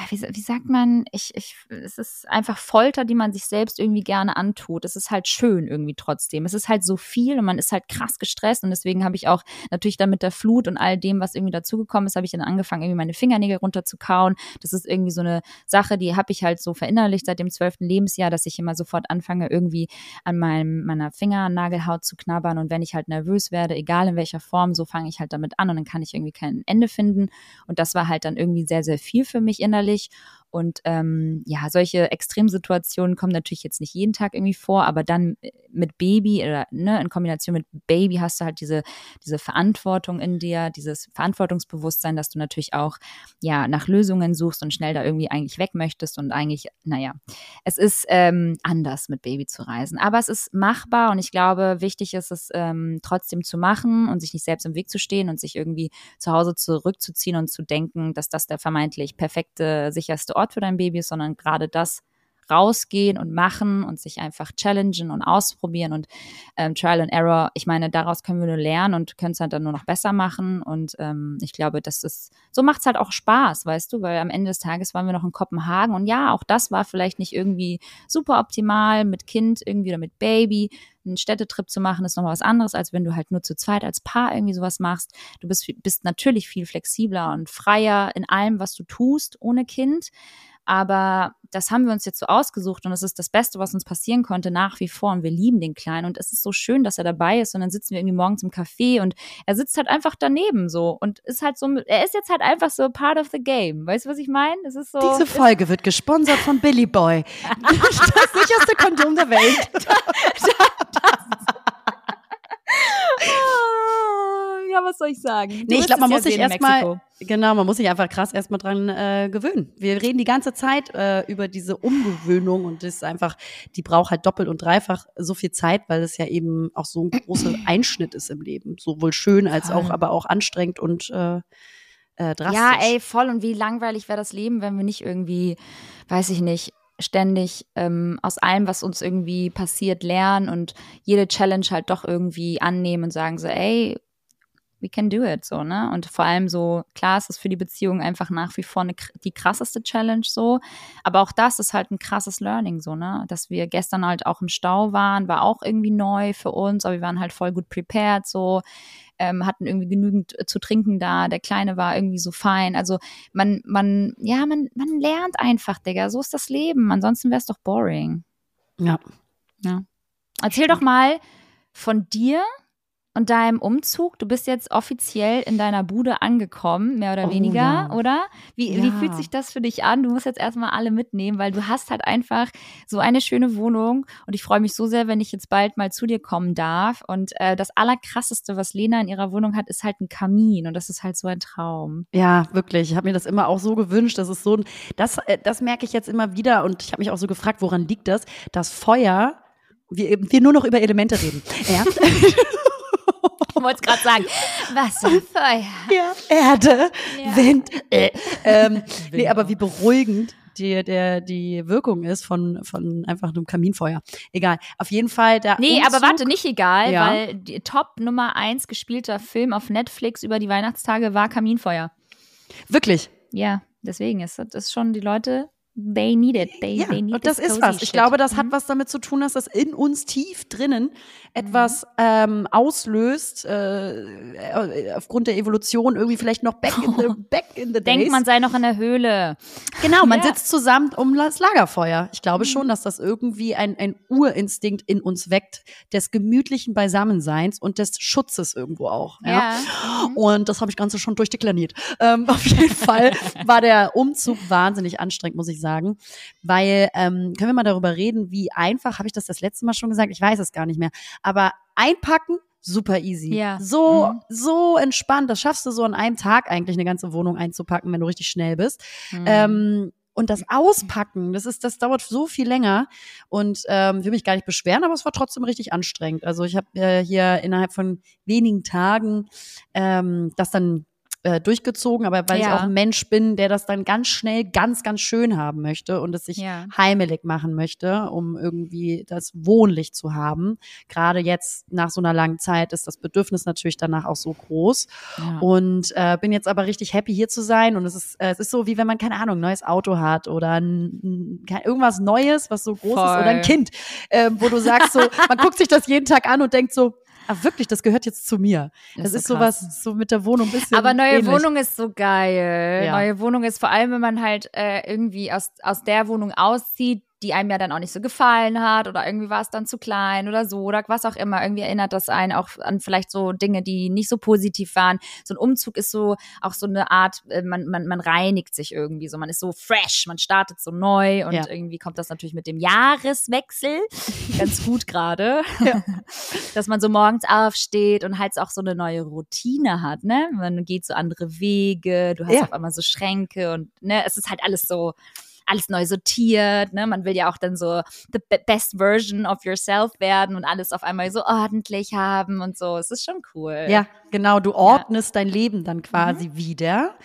wie, wie, sagt man, ich, ich, es ist einfach Folter, die man sich selbst irgendwie gerne antut. Es ist halt schön irgendwie trotzdem. Es ist halt so viel und man ist halt krass gestresst und deswegen habe ich auch natürlich dann mit der Flut und all dem, was irgendwie dazugekommen ist, habe ich dann angefangen, irgendwie meine Fingernägel runterzukauen. Das ist irgendwie so eine Sache, die habe ich halt so verinnerlicht seit dem zwölften Lebensjahr, dass ich immer sofort anfange, irgendwie an meinem, meiner Fingernagelhaut zu knabbern und wenn ich halt nervös werde, egal in welcher Form, so fange ich halt damit an und dann kann ich irgendwie kein Ende finden und das war halt dann irgendwie sehr, sehr viel für mich innerlich und ähm, ja, solche Extremsituationen kommen natürlich jetzt nicht jeden Tag irgendwie vor, aber dann äh, mit Baby oder ne, in Kombination mit Baby hast du halt diese, diese Verantwortung in dir, dieses Verantwortungsbewusstsein, dass du natürlich auch ja nach Lösungen suchst und schnell da irgendwie eigentlich weg möchtest und eigentlich, naja, es ist ähm, anders mit Baby zu reisen. Aber es ist machbar und ich glaube, wichtig ist es ähm, trotzdem zu machen und sich nicht selbst im Weg zu stehen und sich irgendwie zu Hause zurückzuziehen und zu denken, dass das der vermeintlich perfekte, sicherste Ort für dein Baby ist, sondern gerade das rausgehen und machen und sich einfach challengen und ausprobieren und ähm, Trial and Error. Ich meine, daraus können wir nur lernen und können es halt dann nur noch besser machen. Und ähm, ich glaube, das ist, so macht es halt auch Spaß, weißt du, weil am Ende des Tages waren wir noch in Kopenhagen und ja, auch das war vielleicht nicht irgendwie super optimal mit Kind irgendwie oder mit Baby. Einen Städtetrip zu machen, ist nochmal was anderes, als wenn du halt nur zu zweit als Paar irgendwie sowas machst. Du bist, bist natürlich viel flexibler und freier in allem, was du tust, ohne Kind. Aber das haben wir uns jetzt so ausgesucht und es ist das Beste, was uns passieren konnte, nach wie vor. Und wir lieben den Kleinen und es ist so schön, dass er dabei ist. Und dann sitzen wir irgendwie morgens im Café und er sitzt halt einfach daneben so und ist halt so, er ist jetzt halt einfach so part of the game. Weißt du, was ich meine? Es ist so. Diese Folge wird gesponsert von Billy Boy. das sicherste Kondom der Welt. da, da, ja, was soll ich sagen? Du nee, ich glaube, man muss sich erstmal, genau, man muss sich einfach krass erstmal dran äh, gewöhnen. Wir reden die ganze Zeit äh, über diese Umgewöhnung und das ist einfach, die braucht halt doppelt und dreifach so viel Zeit, weil es ja eben auch so ein großer Einschnitt ist im Leben. Sowohl schön als auch, aber auch anstrengend und äh, äh, drastisch. Ja, ey, voll. Und wie langweilig wäre das Leben, wenn wir nicht irgendwie, weiß ich nicht, ständig ähm, aus allem, was uns irgendwie passiert, lernen und jede Challenge halt doch irgendwie annehmen und sagen so, ey, we can do it, so, ne? Und vor allem so, klar, ist es für die Beziehung einfach nach wie vor eine, die krasseste Challenge, so. Aber auch das ist halt ein krasses Learning, so, ne? Dass wir gestern halt auch im Stau waren, war auch irgendwie neu für uns, aber wir waren halt voll gut prepared, so. Ähm, hatten irgendwie genügend äh, zu trinken da, der Kleine war irgendwie so fein. Also man, man, ja, man, man lernt einfach, Digga. So ist das Leben. Ansonsten wäre es doch boring. Ja. ja. Erzähl doch mal von dir und deinem Umzug. Du bist jetzt offiziell in deiner Bude angekommen, mehr oder oh, weniger, ja. oder? Wie, ja. wie fühlt sich das für dich an? Du musst jetzt erstmal alle mitnehmen, weil du hast halt einfach so eine schöne Wohnung und ich freue mich so sehr, wenn ich jetzt bald mal zu dir kommen darf. Und äh, das Allerkrasseste, was Lena in ihrer Wohnung hat, ist halt ein Kamin und das ist halt so ein Traum. Ja, wirklich. Ich habe mir das immer auch so gewünscht. Das ist so ein, das, äh, das merke ich jetzt immer wieder und ich habe mich auch so gefragt, woran liegt das? Das Feuer, wir, wir nur noch über Elemente reden. Ja. Ich wollte es gerade sagen. Wasser, Feuer. Ja, Erde, ja. Wind. Äh. Ähm, nee, aber wie beruhigend die, der, die Wirkung ist von, von einfach einem Kaminfeuer. Egal. Auf jeden Fall der. Nee, Umzug, aber warte, nicht egal, ja. weil die Top Nummer eins gespielter Film auf Netflix über die Weihnachtstage war Kaminfeuer. Wirklich? Ja, deswegen ist das schon die Leute they need it. They, ja, they need und das ist was. Ich shit. glaube, das mhm. hat was damit zu tun, dass das in uns tief drinnen etwas mhm. ähm, auslöst, äh, äh, aufgrund der Evolution irgendwie vielleicht noch back in the, back in the days. Denkt, man sei noch in der Höhle. Genau, man ja. sitzt zusammen um das Lagerfeuer. Ich glaube mhm. schon, dass das irgendwie ein, ein Urinstinkt in uns weckt, des gemütlichen Beisammenseins und des Schutzes irgendwo auch. Ja. ja. Mhm. Und das habe ich ganz schon durchdekliniert. Ähm, auf jeden Fall war der Umzug wahnsinnig anstrengend, muss ich sagen. Weil, ähm, können wir mal darüber reden, wie einfach, habe ich das das letzte Mal schon gesagt? Ich weiß es gar nicht mehr aber einpacken, super easy. Ja. So, mhm. so entspannt. Das schaffst du so an einem Tag eigentlich eine ganze Wohnung einzupacken, wenn du richtig schnell bist. Mhm. Ähm, und das Auspacken, das ist, das dauert so viel länger. Und ähm, will mich gar nicht beschweren, aber es war trotzdem richtig anstrengend. Also ich habe äh, hier innerhalb von wenigen Tagen ähm, das dann äh, durchgezogen, aber weil ich Ja. auch ein Mensch bin, der das dann ganz schnell ganz, ganz schön haben möchte und es sich Ja. heimelig machen möchte, um irgendwie das wohnlich zu haben. Gerade jetzt nach so einer langen Zeit ist das Bedürfnis natürlich danach auch so groß. Ja. Und äh, bin jetzt aber richtig happy hier zu sein. Und es ist, äh, es ist so, wie wenn man, keine Ahnung, ein neues Auto hat oder ein, irgendwas Neues, was so groß ist, oder ein Voll. Kind, ähm, wo du sagst so, man guckt sich das jeden Tag an und denkt so, ah wirklich, das gehört jetzt zu mir. Das, Das ist so sowas, so mit der Wohnung ein bisschen. Aber neue ähnlich. Wohnung ist so geil. Ja. Neue Wohnung ist vor allem, wenn man halt äh, irgendwie aus, aus der Wohnung auszieht, die einem ja dann auch nicht so gefallen hat oder irgendwie war es dann zu klein oder so oder was auch immer. Irgendwie erinnert das einen auch an vielleicht so Dinge, die nicht so positiv waren. So ein Umzug ist so auch so eine Art, äh, man, man, man reinigt sich irgendwie so. Man ist so fresh, man startet so neu und Ja. irgendwie kommt das natürlich mit dem Jahreswechsel ganz gut gerade. dass man so morgens aufsteht und halt auch so eine neue Routine hat, ne? Man geht so andere Wege, du hast Ja. auf einmal so Schränke und ne, es ist halt alles so alles neu sortiert, ne? Man will ja auch dann so the be- best version of yourself werden und alles auf einmal so ordentlich haben und so. Es ist schon cool. Ja, genau. Du ordnest dein Leben dann quasi wieder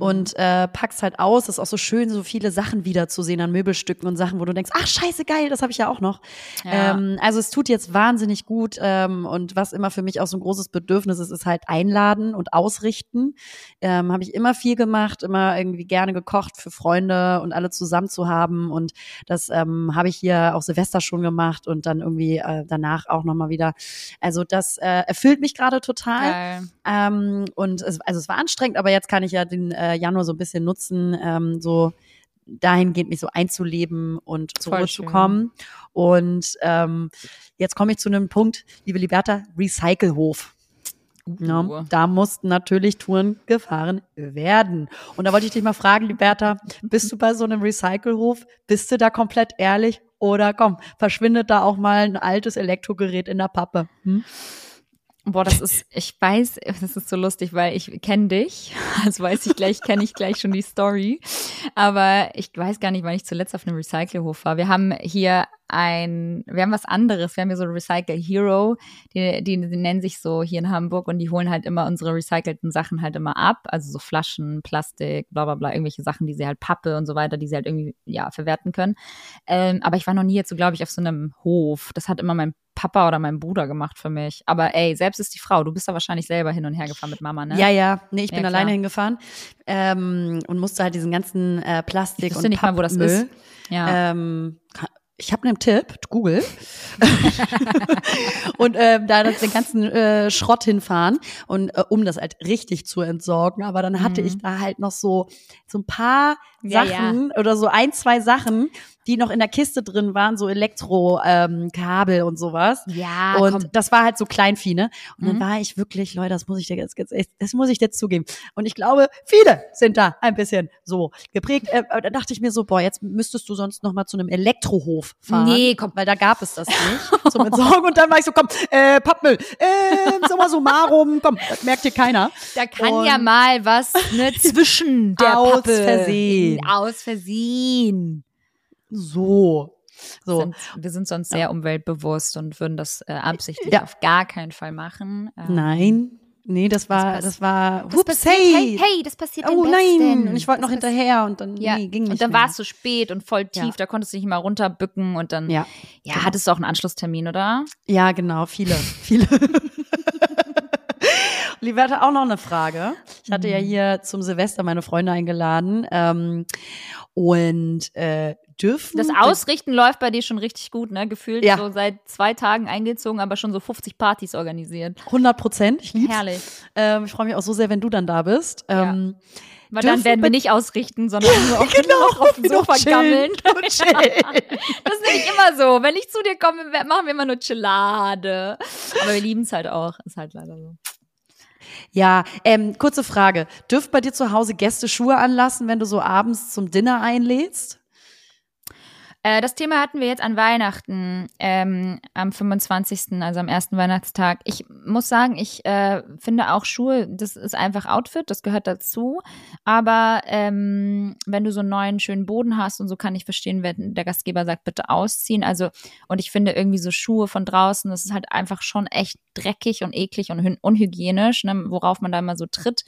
und äh, packst halt aus. Es ist auch so schön, so viele Sachen wiederzusehen an Möbelstücken und Sachen, wo du denkst, ach scheiße, geil, das habe ich ja auch noch. Ja. Ähm, also es tut jetzt wahnsinnig gut ähm, und was immer für mich auch so ein großes Bedürfnis ist, ist halt einladen und ausrichten. Ähm, habe ich immer viel gemacht, immer irgendwie gerne gekocht für Freunde und alle zusammen zu haben und das ähm, habe ich hier auch Silvester schon gemacht und dann irgendwie äh, danach auch nochmal wieder. Also das äh, erfüllt mich gerade total. Ähm, und es, also es war anstrengend, aber jetzt kann ich ja den äh, Januar so ein bisschen nutzen, ähm, so dahingehend mich so einzuleben und zur Voll Ruhe schön. zu kommen. Und ähm, jetzt komme ich zu einem Punkt, liebe Liberta, Recycelhof. Ja, Uh. da mussten natürlich Touren gefahren werden. Und da wollte ich dich mal fragen, Liberta, bist du bei so einem Recycelhof? Bist du da komplett ehrlich? Oder komm, verschwindet da auch mal ein altes Elektrogerät in der Pappe? Hm? Boah, das ist, ich weiß, das ist so lustig, weil ich kenne dich. Das weiß ich gleich, kenne ich gleich schon die Story. Aber ich weiß gar nicht, wann ich zuletzt auf einem Recycelhof war. Wir haben hier ein, wir haben was anderes. Wir haben hier so Recycle Hero, die, die, die nennen sich so hier in Hamburg und die holen halt immer unsere recycelten Sachen halt immer ab. Also so Flaschen, Plastik, bla bla bla, irgendwelche Sachen, die sie halt Pappe und so weiter, die sie halt irgendwie, ja, verwerten können. Ähm, aber ich war noch nie jetzt so, glaube ich, auf so einem Hof. Das hat immer mein Papa oder mein Bruder gemacht für mich. Aber ey, selbst ist die Frau. Du bist da wahrscheinlich selber hin und her gefahren mit Mama, ne? Ja, ja. Nee, ich Ja, bin klar. alleine hingefahren ähm, und musste halt diesen ganzen äh, Plastik Ich und nicht mal, wo das ist. Ja. Ähm, ich habe einen Tipp, Google. und ähm, da den ganzen äh, Schrott hinfahren und äh, um das halt richtig zu entsorgen. Aber dann hatte Mhm. ich da halt noch so so ein paar Ja, Sachen oder so ein, zwei Sachen, die noch in der Kiste drin waren, so Elektro-Kabel ähm, Kabel und sowas. ja, Und komm. das war halt so Kleinvieh, ne? Und dann Mhm. war ich wirklich, Leute, das muss ich dir jetzt, das muss ich jetzt zugeben. Und ich glaube, viele sind da ein bisschen so geprägt. Äh, da dachte ich mir so, boah, jetzt müsstest du sonst noch mal zu einem Elektrohof fahren. Nee, komm. Weil da gab es das nicht zum Entsorgen. Und dann war ich so, komm, äh, Pappmüll, äh, summa summarum, komm, das merkt hier keiner. Da kann Und- ja mal was ne, zwischen der Aus Pappe. Versehen. Aus Versehen. So. So. Sind, wir sind sonst sehr umweltbewusst und würden das äh, absichtlich Ja. auf gar keinen Fall machen. Ähm, Nein. Nee, das war, pass- das war, Das hups, passiert, hey, hey, das passiert Oh nein, und ich wollte noch Das hinterher und dann Ja, nee, ging nicht und dann war es zu spät und voll tief, Ja. da konntest du nicht mal runterbücken und dann, ja, Ja, hattest du auch einen Anschlusstermin, oder? ja, genau, viele, viele. Liberta, auch noch eine Frage. Ich hatte Mhm. ja hier zum Silvester meine Freunde eingeladen ähm, und äh, dürfen Das Ausrichten läuft bei dir schon richtig gut, ne? Gefühlt Ja. so seit zwei Tagen eingezogen, aber schon so 50 Partys organisiert. 100 Prozent. Ich lieb's. Herrlich. Ähm, ich freue mich auch so sehr, wenn du dann da bist. Ja. Ähm, Weil Dürfen dann werden wir nicht ausrichten, sondern nur auf, Genau, nur auf dem nur Sofa chillen gammeln. Das ist nämlich immer so. Wenn ich zu dir komme, machen wir immer nur Chillade. Aber wir lieben es halt auch. Ist halt leider so. Ja, ähm, kurze Frage. Dürft bei dir zu Hause Gäste Schuhe anlassen, wenn du so abends zum Dinner einlädst? Äh, das Thema hatten wir jetzt an Weihnachten, ähm, am 25., also am ersten Weihnachtstag. Ich muss sagen, ich äh, finde auch Schuhe, das ist einfach Outfit, das gehört dazu. Aber ähm, wenn du so einen neuen, schönen Boden hast und so kann ich verstehen, wenn der Gastgeber sagt, bitte ausziehen. Also, und ich finde irgendwie so Schuhe von draußen, das ist halt einfach schon echt dreckig und eklig und unhygienisch, ne, worauf man da immer so tritt.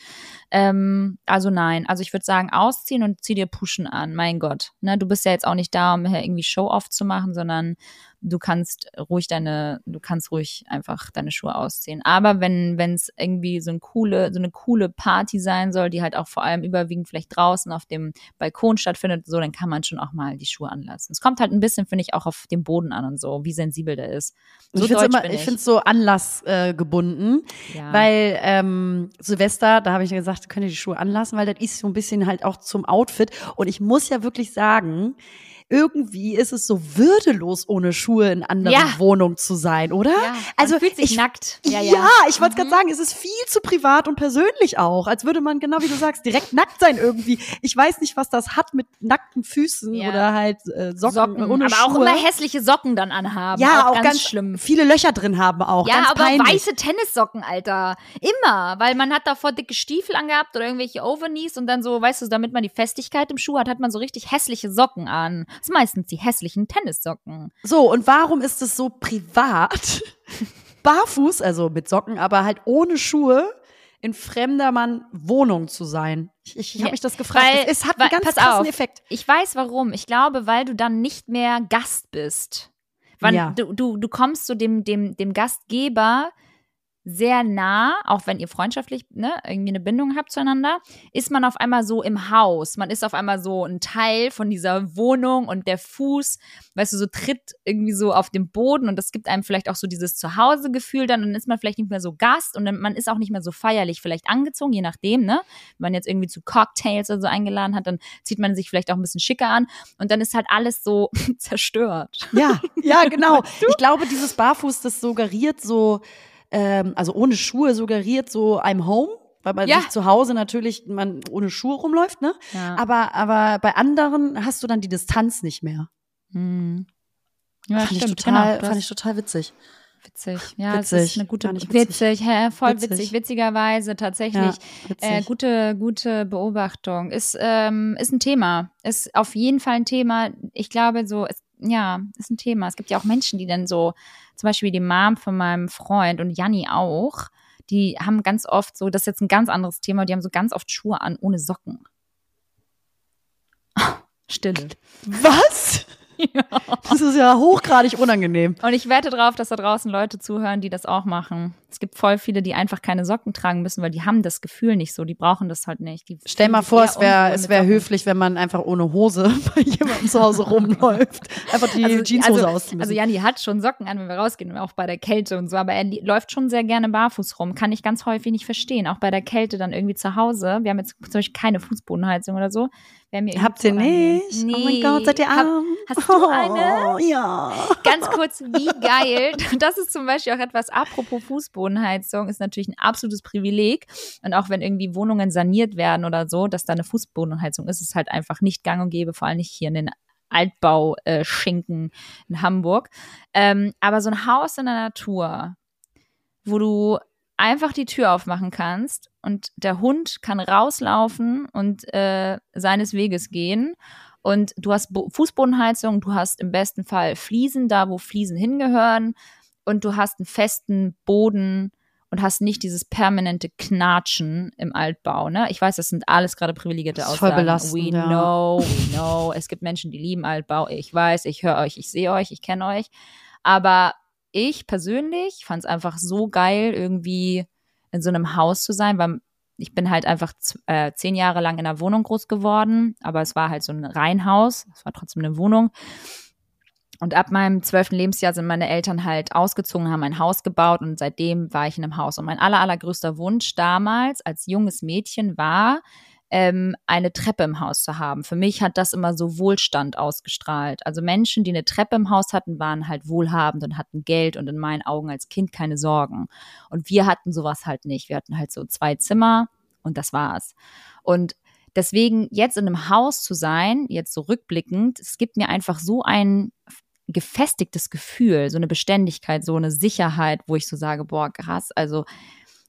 Ähm, also nein, also ich würde sagen, ausziehen und zieh dir Puschen an, mein Gott. Ne, du bist ja jetzt auch nicht da, um irgendwie Show-off zu machen, sondern du kannst ruhig deine, du kannst ruhig einfach deine Schuhe ausziehen. Aber wenn wenn es irgendwie so eine coole, so eine coole Party sein soll, die halt auch vor allem überwiegend vielleicht draußen auf dem Balkon stattfindet, so, dann kann man schon auch mal die Schuhe anlassen. Es kommt halt ein bisschen, finde ich, auch auf den Boden an und so, wie sensibel der ist. So ich finde es ich. so anlassgebunden, äh, ja. weil ähm, Silvester, da habe ich gesagt, könnt ihr die Schuhe anlassen, weil das ist so ein bisschen halt auch zum Outfit. Und ich muss ja wirklich sagen, irgendwie ist es so würdelos, ohne Schuhe in anderen ja. Wohnungen zu sein, oder? Ja, also fühlt sich ich, nackt. Ja, ja. ja ich wollte mhm. gerade sagen, es ist viel zu privat und persönlich auch, als würde man genau wie du sagst direkt nackt sein irgendwie. Ich weiß nicht, was das hat mit nackten Füßen oder halt äh, Socken, Socken ohne aber Schuhe. auch immer hässliche Socken dann anhaben. Ja, auch, auch ganz, ganz, schlimm. Viele Löcher drin haben auch. Ja, aber peinlich. weiße Tennissocken, Alter, immer, weil man hat davor dicke Stiefel angehabt oder irgendwelche Overknees und dann so, weißt du, damit man die Festigkeit im Schuh hat, hat man so richtig hässliche Socken an. Sind meistens die hässlichen Tennissocken. So, und warum ist es so privat, barfuß, also mit Socken, aber halt ohne Schuhe, in fremder Mann Wohnung zu sein. Ich, ich, habe mich das gefragt. Weil, es hat einen ganz krassen auf, Effekt. Ich weiß warum. Ich glaube, weil du dann nicht mehr Gast bist. Wann, ja. du, du, du kommst zu dem, dem, dem Gastgeber sehr nah, auch wenn ihr freundschaftlich ne, irgendwie eine Bindung habt zueinander, ist man auf einmal so im Haus. Man ist auf einmal so ein Teil von dieser Wohnung und der Fuß, weißt du, so tritt irgendwie so auf den Boden und das gibt einem vielleicht auch so dieses Zuhause-Gefühl dann und dann ist man vielleicht nicht mehr so Gast und dann, man ist auch nicht mehr so feierlich vielleicht angezogen, je nachdem, ne? Wenn man jetzt irgendwie zu Cocktails oder so eingeladen hat, dann zieht man sich vielleicht auch ein bisschen schicker an und dann ist halt alles so zerstört. Ja, ja, genau. Ich glaube, dieses Barfuß, das suggeriert so, ähm, also ohne Schuhe suggeriert so I'm home weil man ja. sich zu Hause natürlich man ohne Schuhe rumläuft, ne? Ja. Aber aber bei anderen hast du dann die Distanz nicht mehr. Hm. Ja, fand stimmt, ich total, genau, fand ich total witzig. Witzig, ja, witzig. das ist eine gute, witzig, witzig hä, voll witzig. witzig, witzigerweise tatsächlich, ja, äh, gute, gute Beobachtung. Ist, ähm, ist ein Thema, ist auf jeden Fall ein Thema. Ich glaube, so, ist, ja, ist ein Thema. Es gibt ja auch Menschen, die dann so zum Beispiel die Mom von meinem Freund und Janni auch, die haben ganz oft so, das ist jetzt ein ganz anderes Thema, die haben so ganz oft Schuhe an ohne Socken. Stille. Was? Ja. Das ist ja hochgradig unangenehm. Und ich wette darauf, dass da draußen Leute zuhören, die das auch machen. Es gibt voll viele, die einfach keine Socken tragen müssen, weil die haben das Gefühl nicht so. Die brauchen das halt nicht. Die Stell mal vor, es wäre es wäre höflich, wenn man einfach ohne Hose bei jemandem zu Hause rumläuft. Einfach die also, Jeanshose also, ausziehen. Also Janni hat schon Socken an, wenn wir rausgehen, auch bei der Kälte und so. Aber er läuft schon sehr gerne barfuß rum. Kann ich ganz häufig nicht verstehen. Auch bei der Kälte dann irgendwie zu Hause. Wir haben jetzt zum Beispiel keine Fußbodenheizung oder so. Habt ihr nicht? Nee. Oh mein Gott, seid ihr arm? Hab, hast du eine? Oh, ja. Ganz kurz, wie geil. Das ist zum Beispiel auch etwas, apropos Fußbodenheizung, ist natürlich ein absolutes Privileg. Und auch wenn irgendwie Wohnungen saniert werden oder so, dass da eine Fußbodenheizung ist, ist halt einfach nicht gang und gäbe, vor allem nicht hier in den Altbau-Schinken in Hamburg. Ähm, aber so ein Haus in der Natur, wo du einfach die Tür aufmachen kannst und der Hund kann rauslaufen und äh, seines Weges gehen. Und du hast Bo Fußbodenheizung, du hast im besten Fall Fliesen da, wo Fliesen hingehören. Und du hast einen festen Boden und hast nicht dieses permanente Knatschen im Altbau. Ne? Ich weiß, das sind alles gerade privilegierte Aussagen. Voll belastend, we ja. know, we know. Es gibt Menschen, die lieben Altbau. Ich weiß, ich höre euch, ich sehe euch, ich kenne euch. Aber ich persönlich fand es einfach so geil, irgendwie in so einem Haus zu sein, weil ich bin halt einfach äh, zehn Jahre lang in einer Wohnung groß geworden, aber es war halt so ein Reihenhaus, es war trotzdem eine Wohnung. Und ab meinem zwölften Lebensjahr sind meine Eltern halt ausgezogen, haben ein Haus gebaut und seitdem war ich in einem Haus. Und mein aller, allergrößter Wunsch damals als junges Mädchen war, ähm, eine Treppe im Haus zu haben. Für mich hat das immer so Wohlstand ausgestrahlt. Also Menschen, die eine Treppe im Haus hatten, waren halt wohlhabend und hatten Geld und in meinen Augen als Kind keine Sorgen. Und wir hatten sowas halt nicht. Wir hatten halt so zwei Zimmer und das war's. Und deswegen jetzt in einem Haus zu sein, jetzt so rückblickend, es gibt mir einfach so ein gefestigtes Gefühl, so eine Beständigkeit, so eine Sicherheit, wo ich so sage, boah, krass, also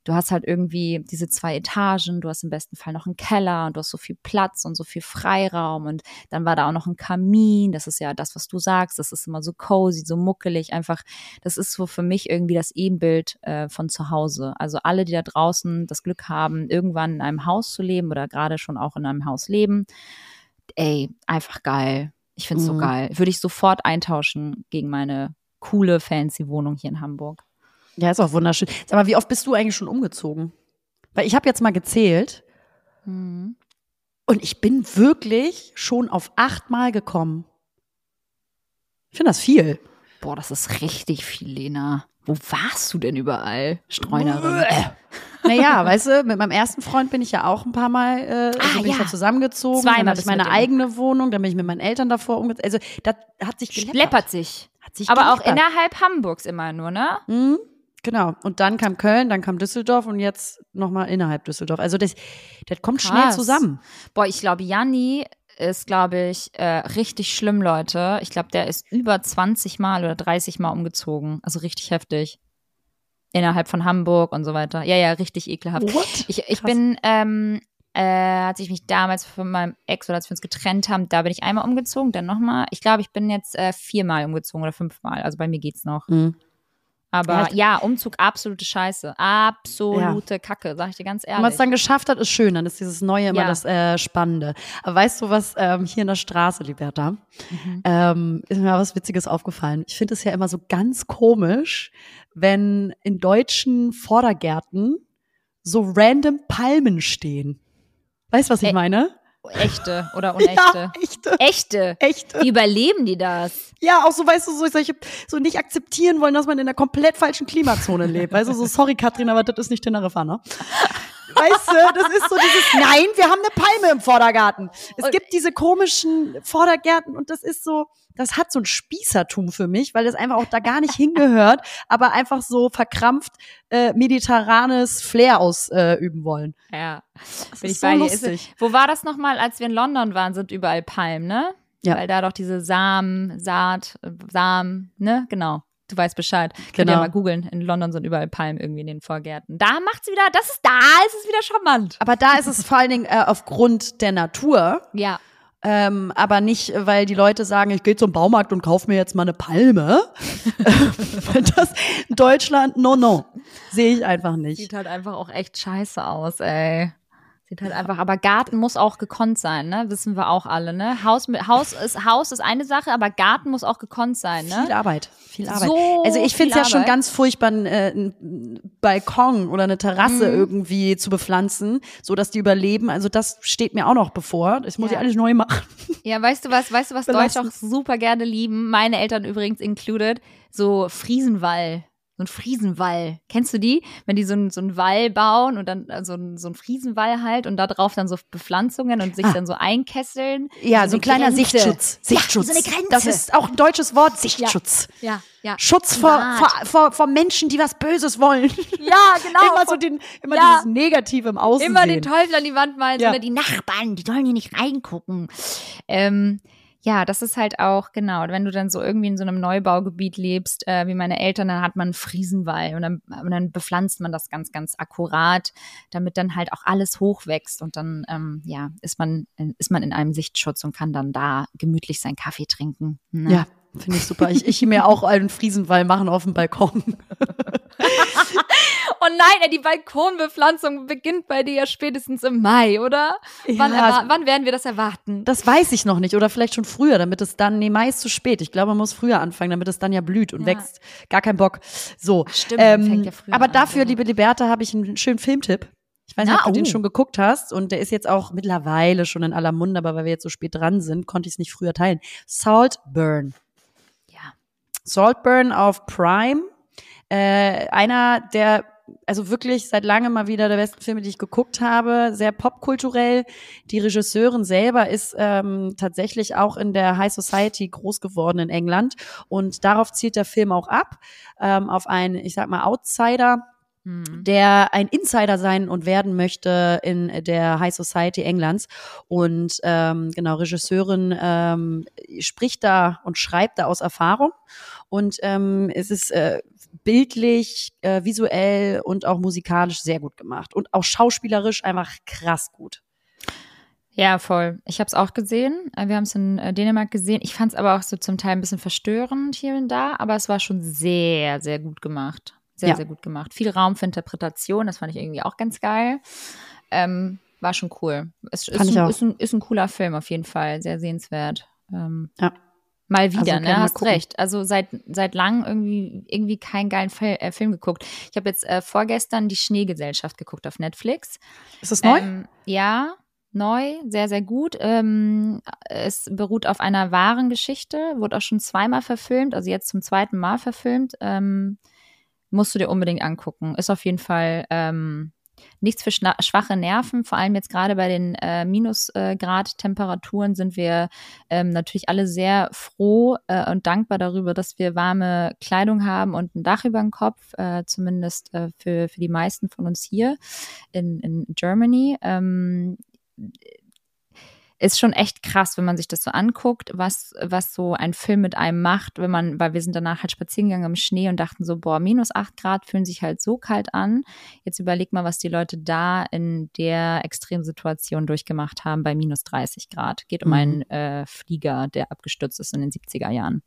du hast halt irgendwie diese zwei Etagen, du hast im besten Fall noch einen Keller und du hast so viel Platz und so viel Freiraum und dann war da auch noch ein Kamin, das ist ja das, was du sagst, das ist immer so cozy, so muckelig, einfach, das ist so für mich irgendwie das Ebenbild äh, von zu Hause. Also alle, die da draußen das Glück haben, irgendwann in einem Haus zu leben oder gerade schon auch in einem Haus leben, ey, einfach geil. Ich finde es Mhm. so geil. Würde ich sofort eintauschen gegen meine coole, fancy Wohnung hier in Hamburg. Ja, ist auch wunderschön. Sag mal, wie oft bist du eigentlich schon umgezogen? Weil ich habe jetzt mal gezählt Mhm. und ich bin wirklich schon auf achtmal gekommen. Ich finde das viel. Boah, das ist richtig viel, Lena. Wo warst du denn überall, Streunerin? Naja, weißt du, mit meinem ersten Freund bin ich ja auch ein paar Mal, äh, also Ah, bin ich ja. ja zusammengezogen. Zweimal dann bist ich meine eigene Wohnung, dann bin ich mit meinen Eltern davor umgezogen. Also das hat sich geleppert. Schleppert sich. Hat sich Aber auch geleppert. innerhalb Hamburgs immer nur, ne? Mhm, genau. Und dann kam Köln, dann kam Düsseldorf und jetzt nochmal innerhalb Düsseldorf. Also das, das kommt schnell Krass. zusammen. Boah, ich glaube, Janni ist, glaube ich, äh, richtig schlimm, Leute. Ich glaube, der ist über 20 Mal oder 30 Mal umgezogen. Also richtig heftig. Innerhalb von Hamburg und so weiter. Ja, ja, richtig ekelhaft. What? Ich, ich Krass. bin, ähm, äh, als ich mich damals von meinem Ex oder als wir uns getrennt haben, da bin ich einmal umgezogen, dann nochmal. Ich glaube, ich bin jetzt äh, viermal umgezogen oder fünfmal. Also bei mir geht's noch. Mhm. Aber Ja, ja, Umzug absolute Scheiße. Absolute Kacke, sag ich dir ganz Wenn man ehrlich. es dann geschafft hat, ist schön. Dann ist dieses Neue immer Ja. das äh, Spannende. Aber weißt du, was ähm, hier in der Straße, Liberta, Mhm. ähm, ist mir was Witziges aufgefallen. Ich finde es ja immer so ganz komisch, wenn in deutschen Vordergärten so random Palmen stehen. Weißt du, was ich Ä- meine? Echte oder unechte? Ja, echte. Echte. Echte. Wie überleben die das? Ja, auch so, weißt du, so solche, so nicht akzeptieren wollen, dass man in einer komplett falschen Klimazone lebt. Weißt du, so, sorry, Katrin, aber das ist nicht Teneriffa, ne? Weißt du, das ist so dieses, nein, wir haben eine Palme im Vordergarten. Es Und- gibt diese komischen Vordergärten und das ist so, das hat so ein Spießertum für mich, weil das einfach auch da gar nicht hingehört, aber einfach so verkrampft äh, mediterranes Flair ausüben äh, wollen. Ja. Das Bin ist ich so bei dir. lustig. Wo war das nochmal, als wir in London waren, sind überall Palmen, ne? Ja. Weil da doch diese Samen, Saat, Samen, ne? Genau. Du weißt Bescheid. Könnt ihr Genau. mal googeln. In London sind überall Palmen irgendwie in den Vorgärten. Da macht's wieder, das ist da, ist es wieder charmant. Aber da ist es vor allen Dingen äh, aufgrund der Natur, Ja. Ähm, aber nicht, weil die Leute sagen, ich gehe zum Baumarkt und kaufe mir jetzt mal eine Palme. Das in Deutschland, no, no. Sehe ich einfach nicht. Sieht halt einfach auch echt scheiße aus, ey. Sieht halt einfach, aber Garten muss auch gekonnt sein, ne? Wissen wir auch alle, ne? Haus, mit, Haus, ist, Haus ist eine Sache, aber Garten muss auch gekonnt sein, ne? Viel Arbeit, viel Arbeit. So also ich finde es ja schon ganz furchtbar, einen, äh, einen Balkon oder eine Terrasse Mhm. irgendwie zu bepflanzen, so dass die überleben. Also das steht mir auch noch bevor. Das muss Ja. ich alles neu machen. Ja, weißt du was, weißt du was. Deutsche auch super gerne lieben? Meine Eltern übrigens included. So Friesenwall. So ein Friesenwall. Kennst du die? Wenn die so einen so einen Wall bauen und dann äh, so einen, so einen Friesenwall halt und da drauf dann so Bepflanzungen und sich Ah. dann so einkesseln. Ja, So so ein eine kleiner Grenze. Sichtschutz. Sichtschutz. Ja, so eine Grenze. Das ist auch ein deutsches Wort, Sichtschutz. Ja, ja. Schutz vor, vor, vor, vor Menschen, die was Böses wollen. Ja, genau. immer so den, immer Ja. dieses Negative im Außen Immer sehen. den Teufel an die Wand malen, Ja. oder die Nachbarn, die sollen hier nicht reingucken. Ähm, ja, das ist halt auch, genau, wenn du dann so irgendwie in so einem Neubaugebiet lebst, äh, wie meine Eltern, dann hat man einen Friesenwall und dann, und dann bepflanzt man das ganz, ganz akkurat, damit dann halt auch alles hochwächst und dann, ähm, ja, ist man, ist man in einem Sichtschutz und kann dann da gemütlich seinen Kaffee trinken. Ne? Ja, finde ich super. Ich, ich mir auch einen Friesenwall machen auf dem Balkon. Oh nein, ey, die Balkonbepflanzung beginnt bei dir ja spätestens im Mai, oder? wann, Ja, erwa- wann werden wir das erwarten? Das weiß ich noch nicht oder vielleicht schon früher, damit es dann, nee, meist zu spät. Ich glaube, man muss früher anfangen, damit es dann ja blüht und Ja. wächst. Gar kein Bock. So. Stimmt, ähm, fängt ja früher aber an, dafür, ja. liebe Liberta, habe ich einen schönen Filmtipp. Ich weiß nicht, Na, ob du den oh. schon geguckt hast und der ist jetzt auch mittlerweile schon in aller Munde, aber weil wir jetzt so spät dran sind, konnte ich es nicht früher teilen. Saltburn. Saltburn auf Prime. Äh, einer der, also wirklich seit langem mal wieder der besten Filme, die ich geguckt habe. Sehr popkulturell. Die Regisseurin selber ist ähm, tatsächlich auch in der High Society groß geworden in England. Und darauf zielt der Film auch ab. Ähm, auf einen, ich sag mal, Outsider mhm. der ein Insider sein und werden möchte in der High Society Englands. Und ähm, genau, Regisseurin ähm, spricht da und schreibt da aus Erfahrung. Und ähm, es ist äh, bildlich, äh, visuell und auch musikalisch sehr gut gemacht. Und auch schauspielerisch einfach krass gut. Ja, voll. Ich habe es auch gesehen. Äh, wir haben es in äh, Dänemark gesehen. Ich fand es aber auch so zum Teil ein bisschen verstörend hier und da, aber es war schon sehr, sehr gut gemacht. Sehr, ja. sehr gut gemacht. Viel Raum für Interpretation, das fand ich irgendwie auch ganz geil. Ähm, war schon cool. Es ist, ein, ist, ein, ist, ein, cooler Film auf jeden Fall, sehr sehenswert. Ähm, ja. Mal wieder, also, ne? Hast gucken. recht. Also seit seit langem irgendwie irgendwie keinen geilen Fil äh, Film geguckt. Ich habe jetzt äh, vorgestern die Schneegesellschaft geguckt auf Netflix. Ist das neu? Ähm, ja, neu, sehr, sehr gut. Ähm, es beruht auf einer wahren Geschichte, wurde auch schon zweimal verfilmt, also jetzt zum zweiten Mal verfilmt. Ähm, musst du dir unbedingt angucken. Ist auf jeden Fall ähm, nichts für schwache Nerven. Vor allem jetzt gerade bei den äh, Minusgrad-Temperaturen sind wir ähm, natürlich alle sehr froh äh, und dankbar darüber, dass wir warme Kleidung haben und ein Dach über dem Kopf, äh, zumindest äh, für, für die meisten von uns hier in, in Germany. Ähm, ist schon echt krass, wenn man sich das so anguckt, was, was so ein Film mit einem macht, wenn man, weil wir sind danach halt spazieren gegangen im Schnee und dachten so, boah, minus acht Grad fühlen sich halt so kalt an. Jetzt überleg mal, was die Leute da in der Extremsituation durchgemacht haben bei minus 30 Grad. Geht um mhm. einen äh, Flieger, der abgestürzt ist in den 70er Jahren.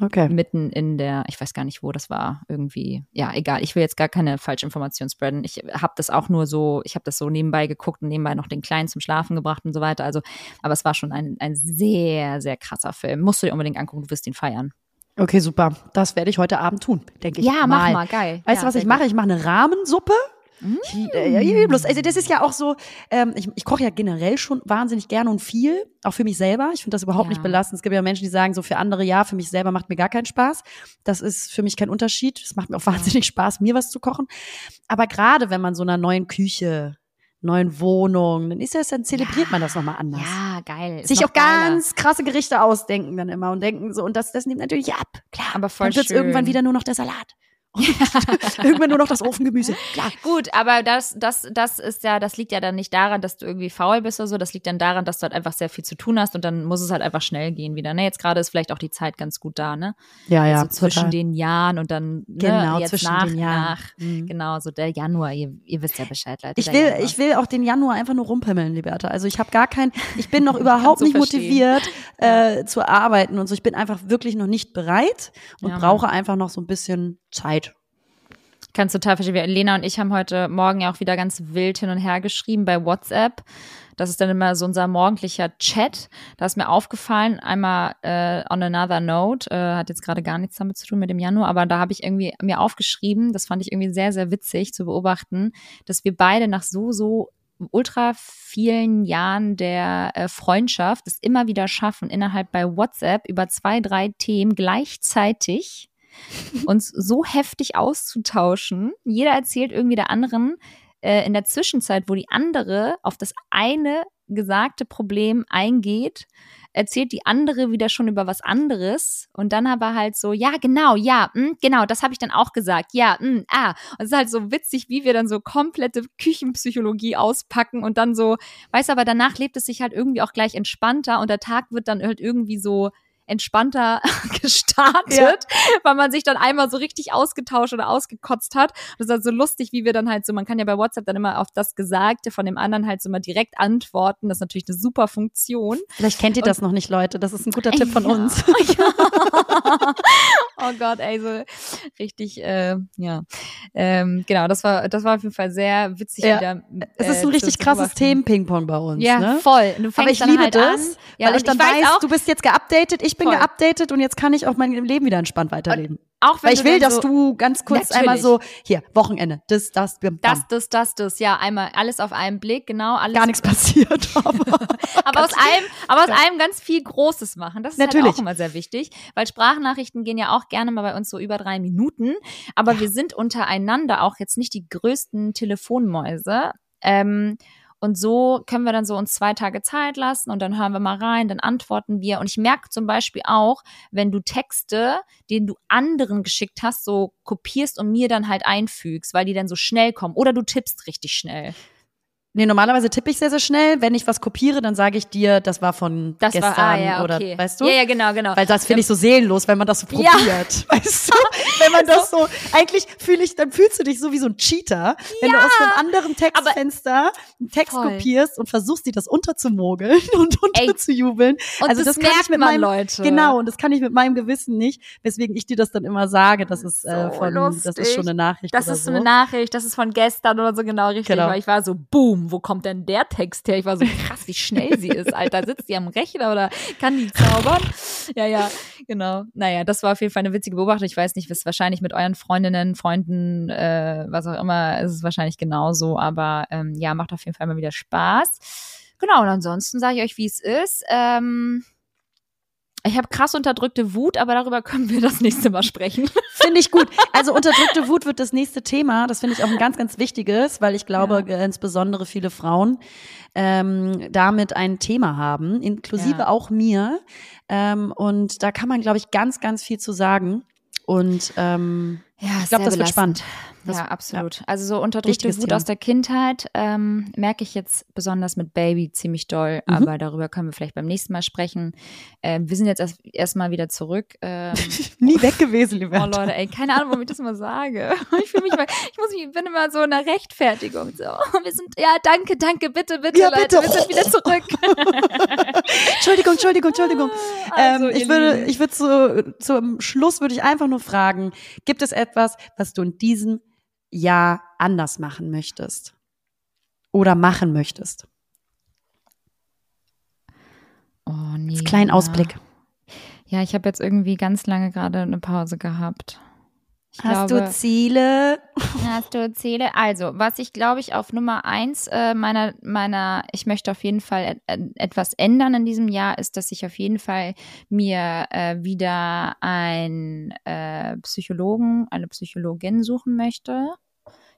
Okay. Mitten in der, ich weiß gar nicht, wo das war, irgendwie. Ja, egal. Ich will jetzt gar keine Falschinformation spreaden. Ich habe das auch nur so, ich habe das so nebenbei geguckt und nebenbei noch den Kleinen zum Schlafen gebracht und so weiter. Also, aber es war schon ein, ein sehr, sehr krasser Film. Musst du dir unbedingt angucken, du wirst ihn feiern. Okay, super. Das werde ich heute Abend tun, denke ich. Ja, mach mal, geil. Weißt du, ja, was ich mache? Ich mache eine Rahmensuppe Mm. Also das ist ja auch so, ähm, ich, ich koche ja generell schon wahnsinnig gerne und viel, auch für mich selber. Ich finde das überhaupt ja. nicht belastend. Es gibt ja Menschen, die sagen, so für andere ja, für mich selber macht mir gar keinen Spaß. Das ist für mich kein Unterschied. Es macht mir auch wahnsinnig Spaß, mir was zu kochen. Aber gerade wenn man so einer neuen Küche neuen Wohnung, dann ist das, dann zelebriert ja, man das nochmal anders. Ja, geil. Sich auch geiler. ganz krasse Gerichte ausdenken dann immer und denken so, und das, das nimmt natürlich ab. Klar. Aber voll dann wird irgendwann wieder nur noch der Salat. irgendwann nur noch das Ofengemüse. Klar. Gut, aber das, das, das ist ja, das liegt ja dann nicht daran, dass du irgendwie faul bist oder so. Das liegt dann daran, dass du halt einfach sehr viel zu tun hast und dann muss es halt einfach schnell gehen wieder. Ne? Jetzt gerade ist vielleicht auch die Zeit ganz gut da, ne? Ja, ja. Also zwischen total. den Jahren und dann ne, genau, jetzt zwischen nach, den Jahren. nach mhm. genau, so der Januar. Ihr, ihr wisst ja Bescheid, Leute. Ich will, Januar. ich will auch den Januar einfach nur rumpimmeln, Liberta. Also ich habe gar kein, ich bin noch überhaupt so nicht verstehen. motiviert äh, zu arbeiten und so. Ich bin einfach wirklich noch nicht bereit und ja, brauche einfach noch so ein bisschen Zeit kann total verstehen. Lena und ich haben heute Morgen ja auch wieder ganz wild hin und her geschrieben bei WhatsApp. Das ist dann immer so unser morgendlicher Chat. Da ist mir aufgefallen, einmal äh, on another note, äh, hat jetzt gerade gar nichts damit zu tun mit dem Januar, aber da habe ich irgendwie mir aufgeschrieben, das fand ich irgendwie sehr, sehr witzig zu beobachten, dass wir beide nach so, so ultra vielen Jahren der äh, Freundschaft es immer wieder schaffen, innerhalb bei WhatsApp über zwei, drei Themen gleichzeitig uns so heftig auszutauschen. Jeder erzählt irgendwie der anderen äh, in der Zwischenzeit, wo die andere auf das eine gesagte Problem eingeht, erzählt die andere wieder schon über was anderes und dann aber halt so, ja, genau, ja, mh, hm, genau, das habe ich dann auch gesagt, ja, mh, hm, ah. Und es ist halt so witzig, wie wir dann so komplette Küchenpsychologie auspacken und dann so, weiß aber, danach lebt es sich halt irgendwie auch gleich entspannter und der Tag wird dann halt irgendwie so entspannter gestartet, ja. weil man sich dann einmal so richtig ausgetauscht oder ausgekotzt hat. Das ist halt so lustig, wie wir dann halt so, man kann ja bei WhatsApp dann immer auf das Gesagte von dem anderen halt so mal direkt antworten. Das ist natürlich eine super Funktion. Vielleicht kennt ihr Und, das noch nicht, Leute. Das ist ein guter Tipp von ja, uns. Ja. Oh Gott, ey, so richtig, äh, ja. Ähm, genau, das war, das war auf jeden Fall sehr witzig ja. wieder. Äh, es ist ein richtig krasses Themen-Ping-Pong bei uns. Ja, ne? voll. Aber ich liebe halt das. Ja, weil ich dann ich weiß, weiß auch, du bist jetzt geupdatet, ich bin Voll. geupdatet und jetzt kann ich auch mein Leben wieder entspannt weiterleben. Und auch wenn Weil ich will, dass so, du ganz kurz natürlich. einmal so, hier, Wochenende, das, das, bam. das, das, das, das, ja, einmal alles auf einen Blick, genau, alles. Gar nichts passiert, aber. aber aus allem, aber aus allem ganz viel Großes machen. Das ist natürlich. Halt auch immer sehr wichtig, weil Sprachnachrichten gehen ja auch gerne mal bei uns so über drei Minuten, aber ja. wir sind untereinander auch jetzt nicht die größten Telefonmäuse. Ähm, Und so können wir dann so uns zwei Tage Zeit lassen und dann hören wir mal rein, dann antworten wir. Und ich merke zum Beispiel auch, wenn du Texte, den du anderen geschickt hast, so kopierst und mir dann halt einfügst, weil die dann so schnell kommen. Oder du tippst richtig schnell. Nee, normalerweise tippe ich sehr, sehr schnell. Wenn ich was kopiere, dann sage ich dir, das war von Das gestern war, ah, ja, oder okay. weißt du? Ja, ja, genau, genau. Weil das finde ich so seelenlos, wenn man das so Ja. probiert. Weißt du? Wenn man das so, eigentlich fühle ich, dann fühlst du dich so wie so ein Cheater, wenn du aus einem anderen Textfenster einen Text Voll. kopierst und versuchst, dir das unterzumogeln und Ey. unterzujubeln. Und also das das, kann ich mit man, meinem, Leute. Genau, und das kann ich mit meinem Gewissen nicht, weswegen ich dir das dann immer sage, das ist äh, So von, das lustig. ist schon eine Nachricht Das ist so. eine Nachricht, das ist von gestern oder so genau richtig. Genau. Weil ich war so, boom, wo kommt denn der Text her? Ich war so krass, wie schnell sie ist, Alter. Sitzt die am Rechner oder kann die zaubern? Ja, ja, genau. Naja, das war auf jeden Fall eine witzige Beobachtung. Ich weiß nicht, was wahrscheinlich mit euren Freundinnen, Freunden, äh, was auch immer, ist es wahrscheinlich genauso. Aber ähm, ja, macht auf jeden Fall mal wieder Spaß. Genau, und ansonsten sage ich euch, wie es ist. Ähm, ich habe krass unterdrückte Wut, aber darüber können wir das nächste Mal sprechen. Finde ich gut. Also unterdrückte Wut wird das nächste Thema. Das finde ich auch ein ganz, ganz wichtiges, weil ich glaube, äh, insbesondere viele Frauen ähm, damit ein Thema haben, inklusive Ja. auch mir. Ähm, und da kann man, glaube ich, ganz, ganz viel zu sagen. Und ähm, Ja, ich glaube, das wird spannend. Das- ja, absolut. Also so unterdrückte Wichtiges Wut Thema. aus der Kindheit ähm, merke ich jetzt besonders mit Baby ziemlich doll, Mhm. aber darüber können wir vielleicht beim nächsten Mal sprechen. Ähm, wir sind jetzt erst erstmal wieder zurück. Ähm, Nie weg gewesen, oh lieber. Leute, ey, keine Ahnung, warum ich das immer sage. Ich fühle mich mal, ich muss mich, bin immer so in einer Rechtfertigung. So, wir sind, ja, danke, danke, bitte, bitte, Ja, Leute, bitte. wir sind wieder zurück. Entschuldigung, Entschuldigung, Entschuldigung. Also, ähm, ich würde, Lieben. ich würde zu, zum Schluss würde ich einfach nur fragen: Gibt es etwas, was du in diesem Jahr anders machen möchtest oder machen möchtest? Oh nee. Als kleinen ja. Ausblick. Ja, ich habe jetzt irgendwie ganz lange gerade eine Pause gehabt. Ich Hast glaube, du Ziele? Hast du Ziele? Also, was ich glaube ich auf Nummer eins äh, meiner, meiner, ich möchte auf jeden Fall et et- etwas ändern in diesem Jahr, ist, dass ich auf jeden Fall mir äh, wieder einen äh, Psychologen, eine Psychologin suchen möchte.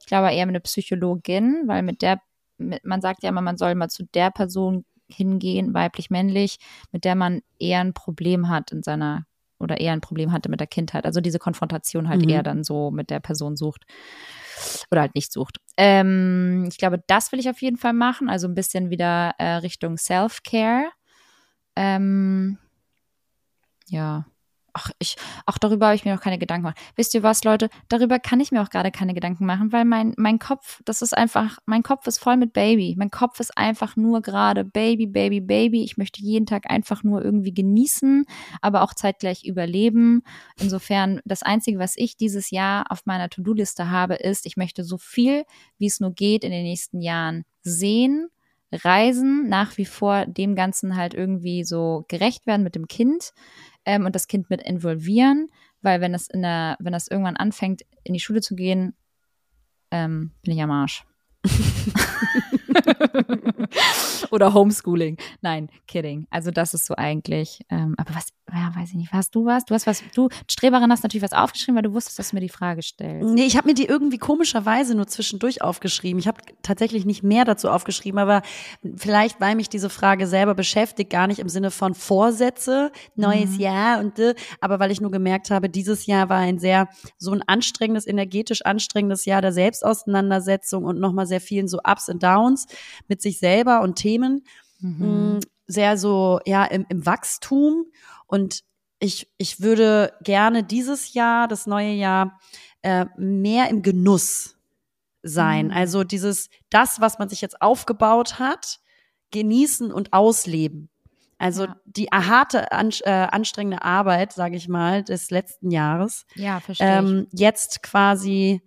Ich glaube eher eine Psychologin, weil mit der, mit, man sagt ja immer, man soll mal zu der Person hingehen, weiblich, männlich, mit der man eher ein Problem hat in seiner oder eher ein Problem hatte mit der Kindheit. Also diese Konfrontation halt Mhm. eher dann so mit der Person sucht oder halt nicht sucht. Ähm, ich glaube, das will ich auf jeden Fall machen. Also ein bisschen wieder äh, Richtung Self-Care. Ähm, ja. Ach, ich, auch darüber habe ich mir noch keine Gedanken gemacht. Wisst ihr was, Leute? Darüber kann ich mir auch gerade keine Gedanken machen, weil mein, mein Kopf, das ist einfach, mein Kopf ist voll mit Baby. Mein Kopf ist einfach nur gerade Baby, Baby, Baby. Ich möchte jeden Tag einfach nur irgendwie genießen, aber auch zeitgleich überleben. Insofern, das Einzige, was ich dieses Jahr auf meiner To-Do-Liste habe, ist, ich möchte so viel, wie es nur geht, in den nächsten Jahren sehen, reisen, nach wie vor dem Ganzen halt irgendwie so gerecht werden mit dem Kind ähm, und das Kind mit involvieren, weil wenn das in der, wenn das irgendwann anfängt, in die Schule zu gehen, ähm, bin ich am Arsch. Oder Homeschooling. Nein, kidding. Also das ist so eigentlich. Ähm, aber was, ja, weiß ich nicht. Hast du was? Du hast was, du Streberin hast natürlich was aufgeschrieben, weil du wusstest, dass du mir die Frage stellst. Nee, ich habe mir die irgendwie komischerweise nur zwischendurch aufgeschrieben. Ich habe tatsächlich nicht mehr dazu aufgeschrieben, aber vielleicht, weil mich diese Frage selber beschäftigt, gar nicht im Sinne von Vorsätze, neues Jahr und aber weil ich nur gemerkt habe, dieses Jahr war ein sehr so ein anstrengendes, energetisch anstrengendes Jahr der Selbstauseinandersetzung und nochmal sehr vielen so Ups und Downs mit sich selber und Themen. Mhm. mh, sehr so, ja, im, im Wachstum. Und ich, ich würde gerne dieses Jahr, das neue Jahr, äh, mehr im Genuss sein. Mhm. Also dieses, das, was man sich jetzt aufgebaut hat, genießen und ausleben. Also Ja. die harte, äh, anstrengende Arbeit, sage ich mal, des letzten Jahres, Ja, verstehe ich. ähm, jetzt quasi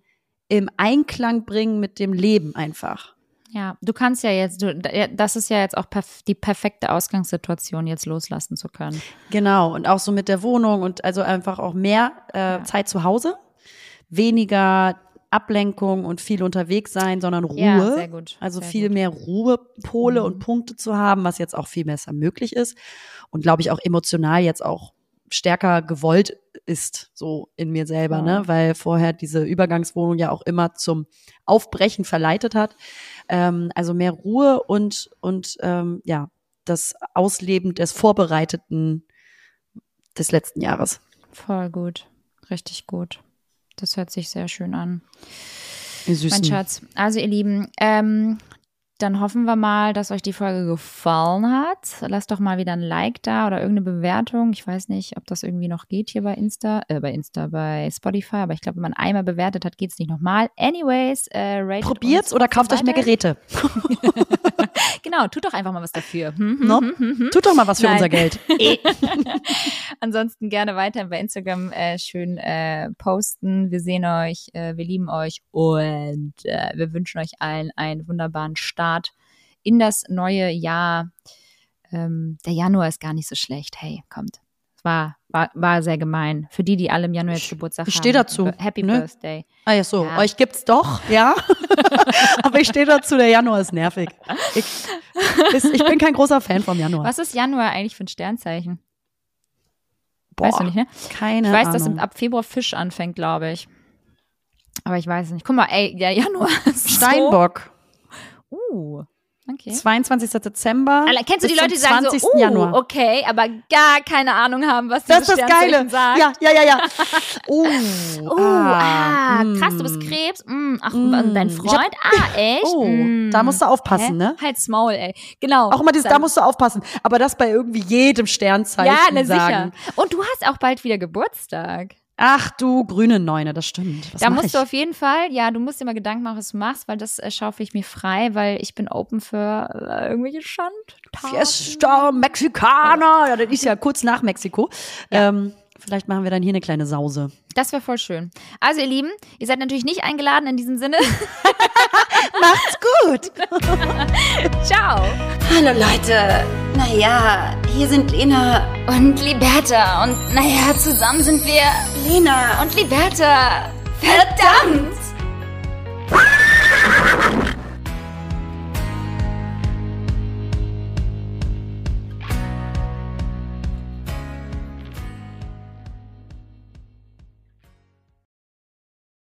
im Einklang bringen mit dem Leben einfach. Ja, du kannst ja jetzt, du, das ist ja jetzt auch perf die perfekte Ausgangssituation, jetzt loslassen zu können. Genau, und auch so mit der Wohnung und also einfach auch mehr äh, Ja. Zeit zu Hause, weniger Ablenkung und viel unterwegs sein, sondern Ruhe. Ja, sehr gut. Also sehr viel gut. mehr Ruhepole Mhm. und Punkte zu haben, was jetzt auch viel besser möglich ist und glaube ich auch emotional jetzt auch stärker gewollt ist, so in mir selber, Ja. ne? Weil vorher diese Übergangswohnung ja auch immer zum Aufbrechen verleitet hat. Ähm, also mehr Ruhe und, und ähm, ja, das Ausleben des Vorbereiteten des letzten Jahres. Voll gut. Richtig gut. Das hört sich sehr schön an. Mein Schatz. Also, ihr Lieben, ähm, dann hoffen wir mal, dass euch die Folge gefallen hat. Lasst doch mal wieder ein Like da oder irgendeine Bewertung. Ich weiß nicht, ob das irgendwie noch geht hier bei Insta, äh, bei Insta, bei Spotify, aber ich glaube, wenn man einmal bewertet hat, geht es nicht nochmal. Anyways, äh, ratet Probiert's oder kauft euch mehr weiter. Geräte. Genau, tut doch einfach mal was dafür. Hm, hm, No? hm, hm, hm. Tut doch mal was für Nein. unser Geld. Ansonsten gerne weiter bei Instagram äh, schön äh, posten. Wir sehen euch, äh, wir lieben euch und äh, wir wünschen euch allen einen wunderbaren Start in das neue Jahr. Ähm, der Januar ist gar nicht so schlecht. Hey, kommt. Es War, war, war sehr gemein. Für die, die alle im Januar jetzt Geburtstag ich haben. steh dazu, Happy ne? Birthday. Ah ja, so. Ja. Euch gibt's doch, ja. Aber ich stehe dazu, der Januar ist nervig. Ich, ist, ich bin kein großer Fan vom Januar. Was ist Januar eigentlich für ein Sternzeichen? Boah, Weißt du nicht, ne? Keine Ich weiß, Ahnung. dass ab Februar Fisch anfängt, glaube ich. Aber ich weiß es nicht. Guck mal, ey, der Januar ist Steinbock. So, uh, okay. 22. Dezember. Alle, kennst du die Leute, die sagen 20. so, uh, Januar. okay, aber gar keine Ahnung haben, was Das ist das Geile. Sagt? Ja, ja, ja, ja. Uh, Uh, ah, krass, du mm. bist Krebs. Mm, ach, Mm. dein Freund? ah, echt? Oh, Mm. da musst du aufpassen, Hä? ne? Halt's Maul, ey. Genau. Auch immer dieses, da musst du aufpassen. Aber das bei irgendwie jedem Sternzeichen Ja, na sagen. sicher. Und du hast auch bald wieder Geburtstag. Ach du grüne Neune, das stimmt. Was da musst ich? du auf jeden Fall, ja, du musst dir mal Gedanken machen, was du machst, weil das äh, schaufel ich mir frei, weil ich bin open für äh, irgendwelche Schandtaten. Fiesta Mexikaner. Ja, das ist ja kurz nach Mexiko. Ähm, vielleicht machen wir dann hier eine kleine Sause. Das wäre voll schön. Also, ihr Lieben, ihr seid natürlich nicht eingeladen in diesem Sinne. Macht's gut. Ciao. Hallo Leute. Naja, hier sind Lena Und Liberta. Und naja, zusammen sind wir Lena und Liberta. Verdammt!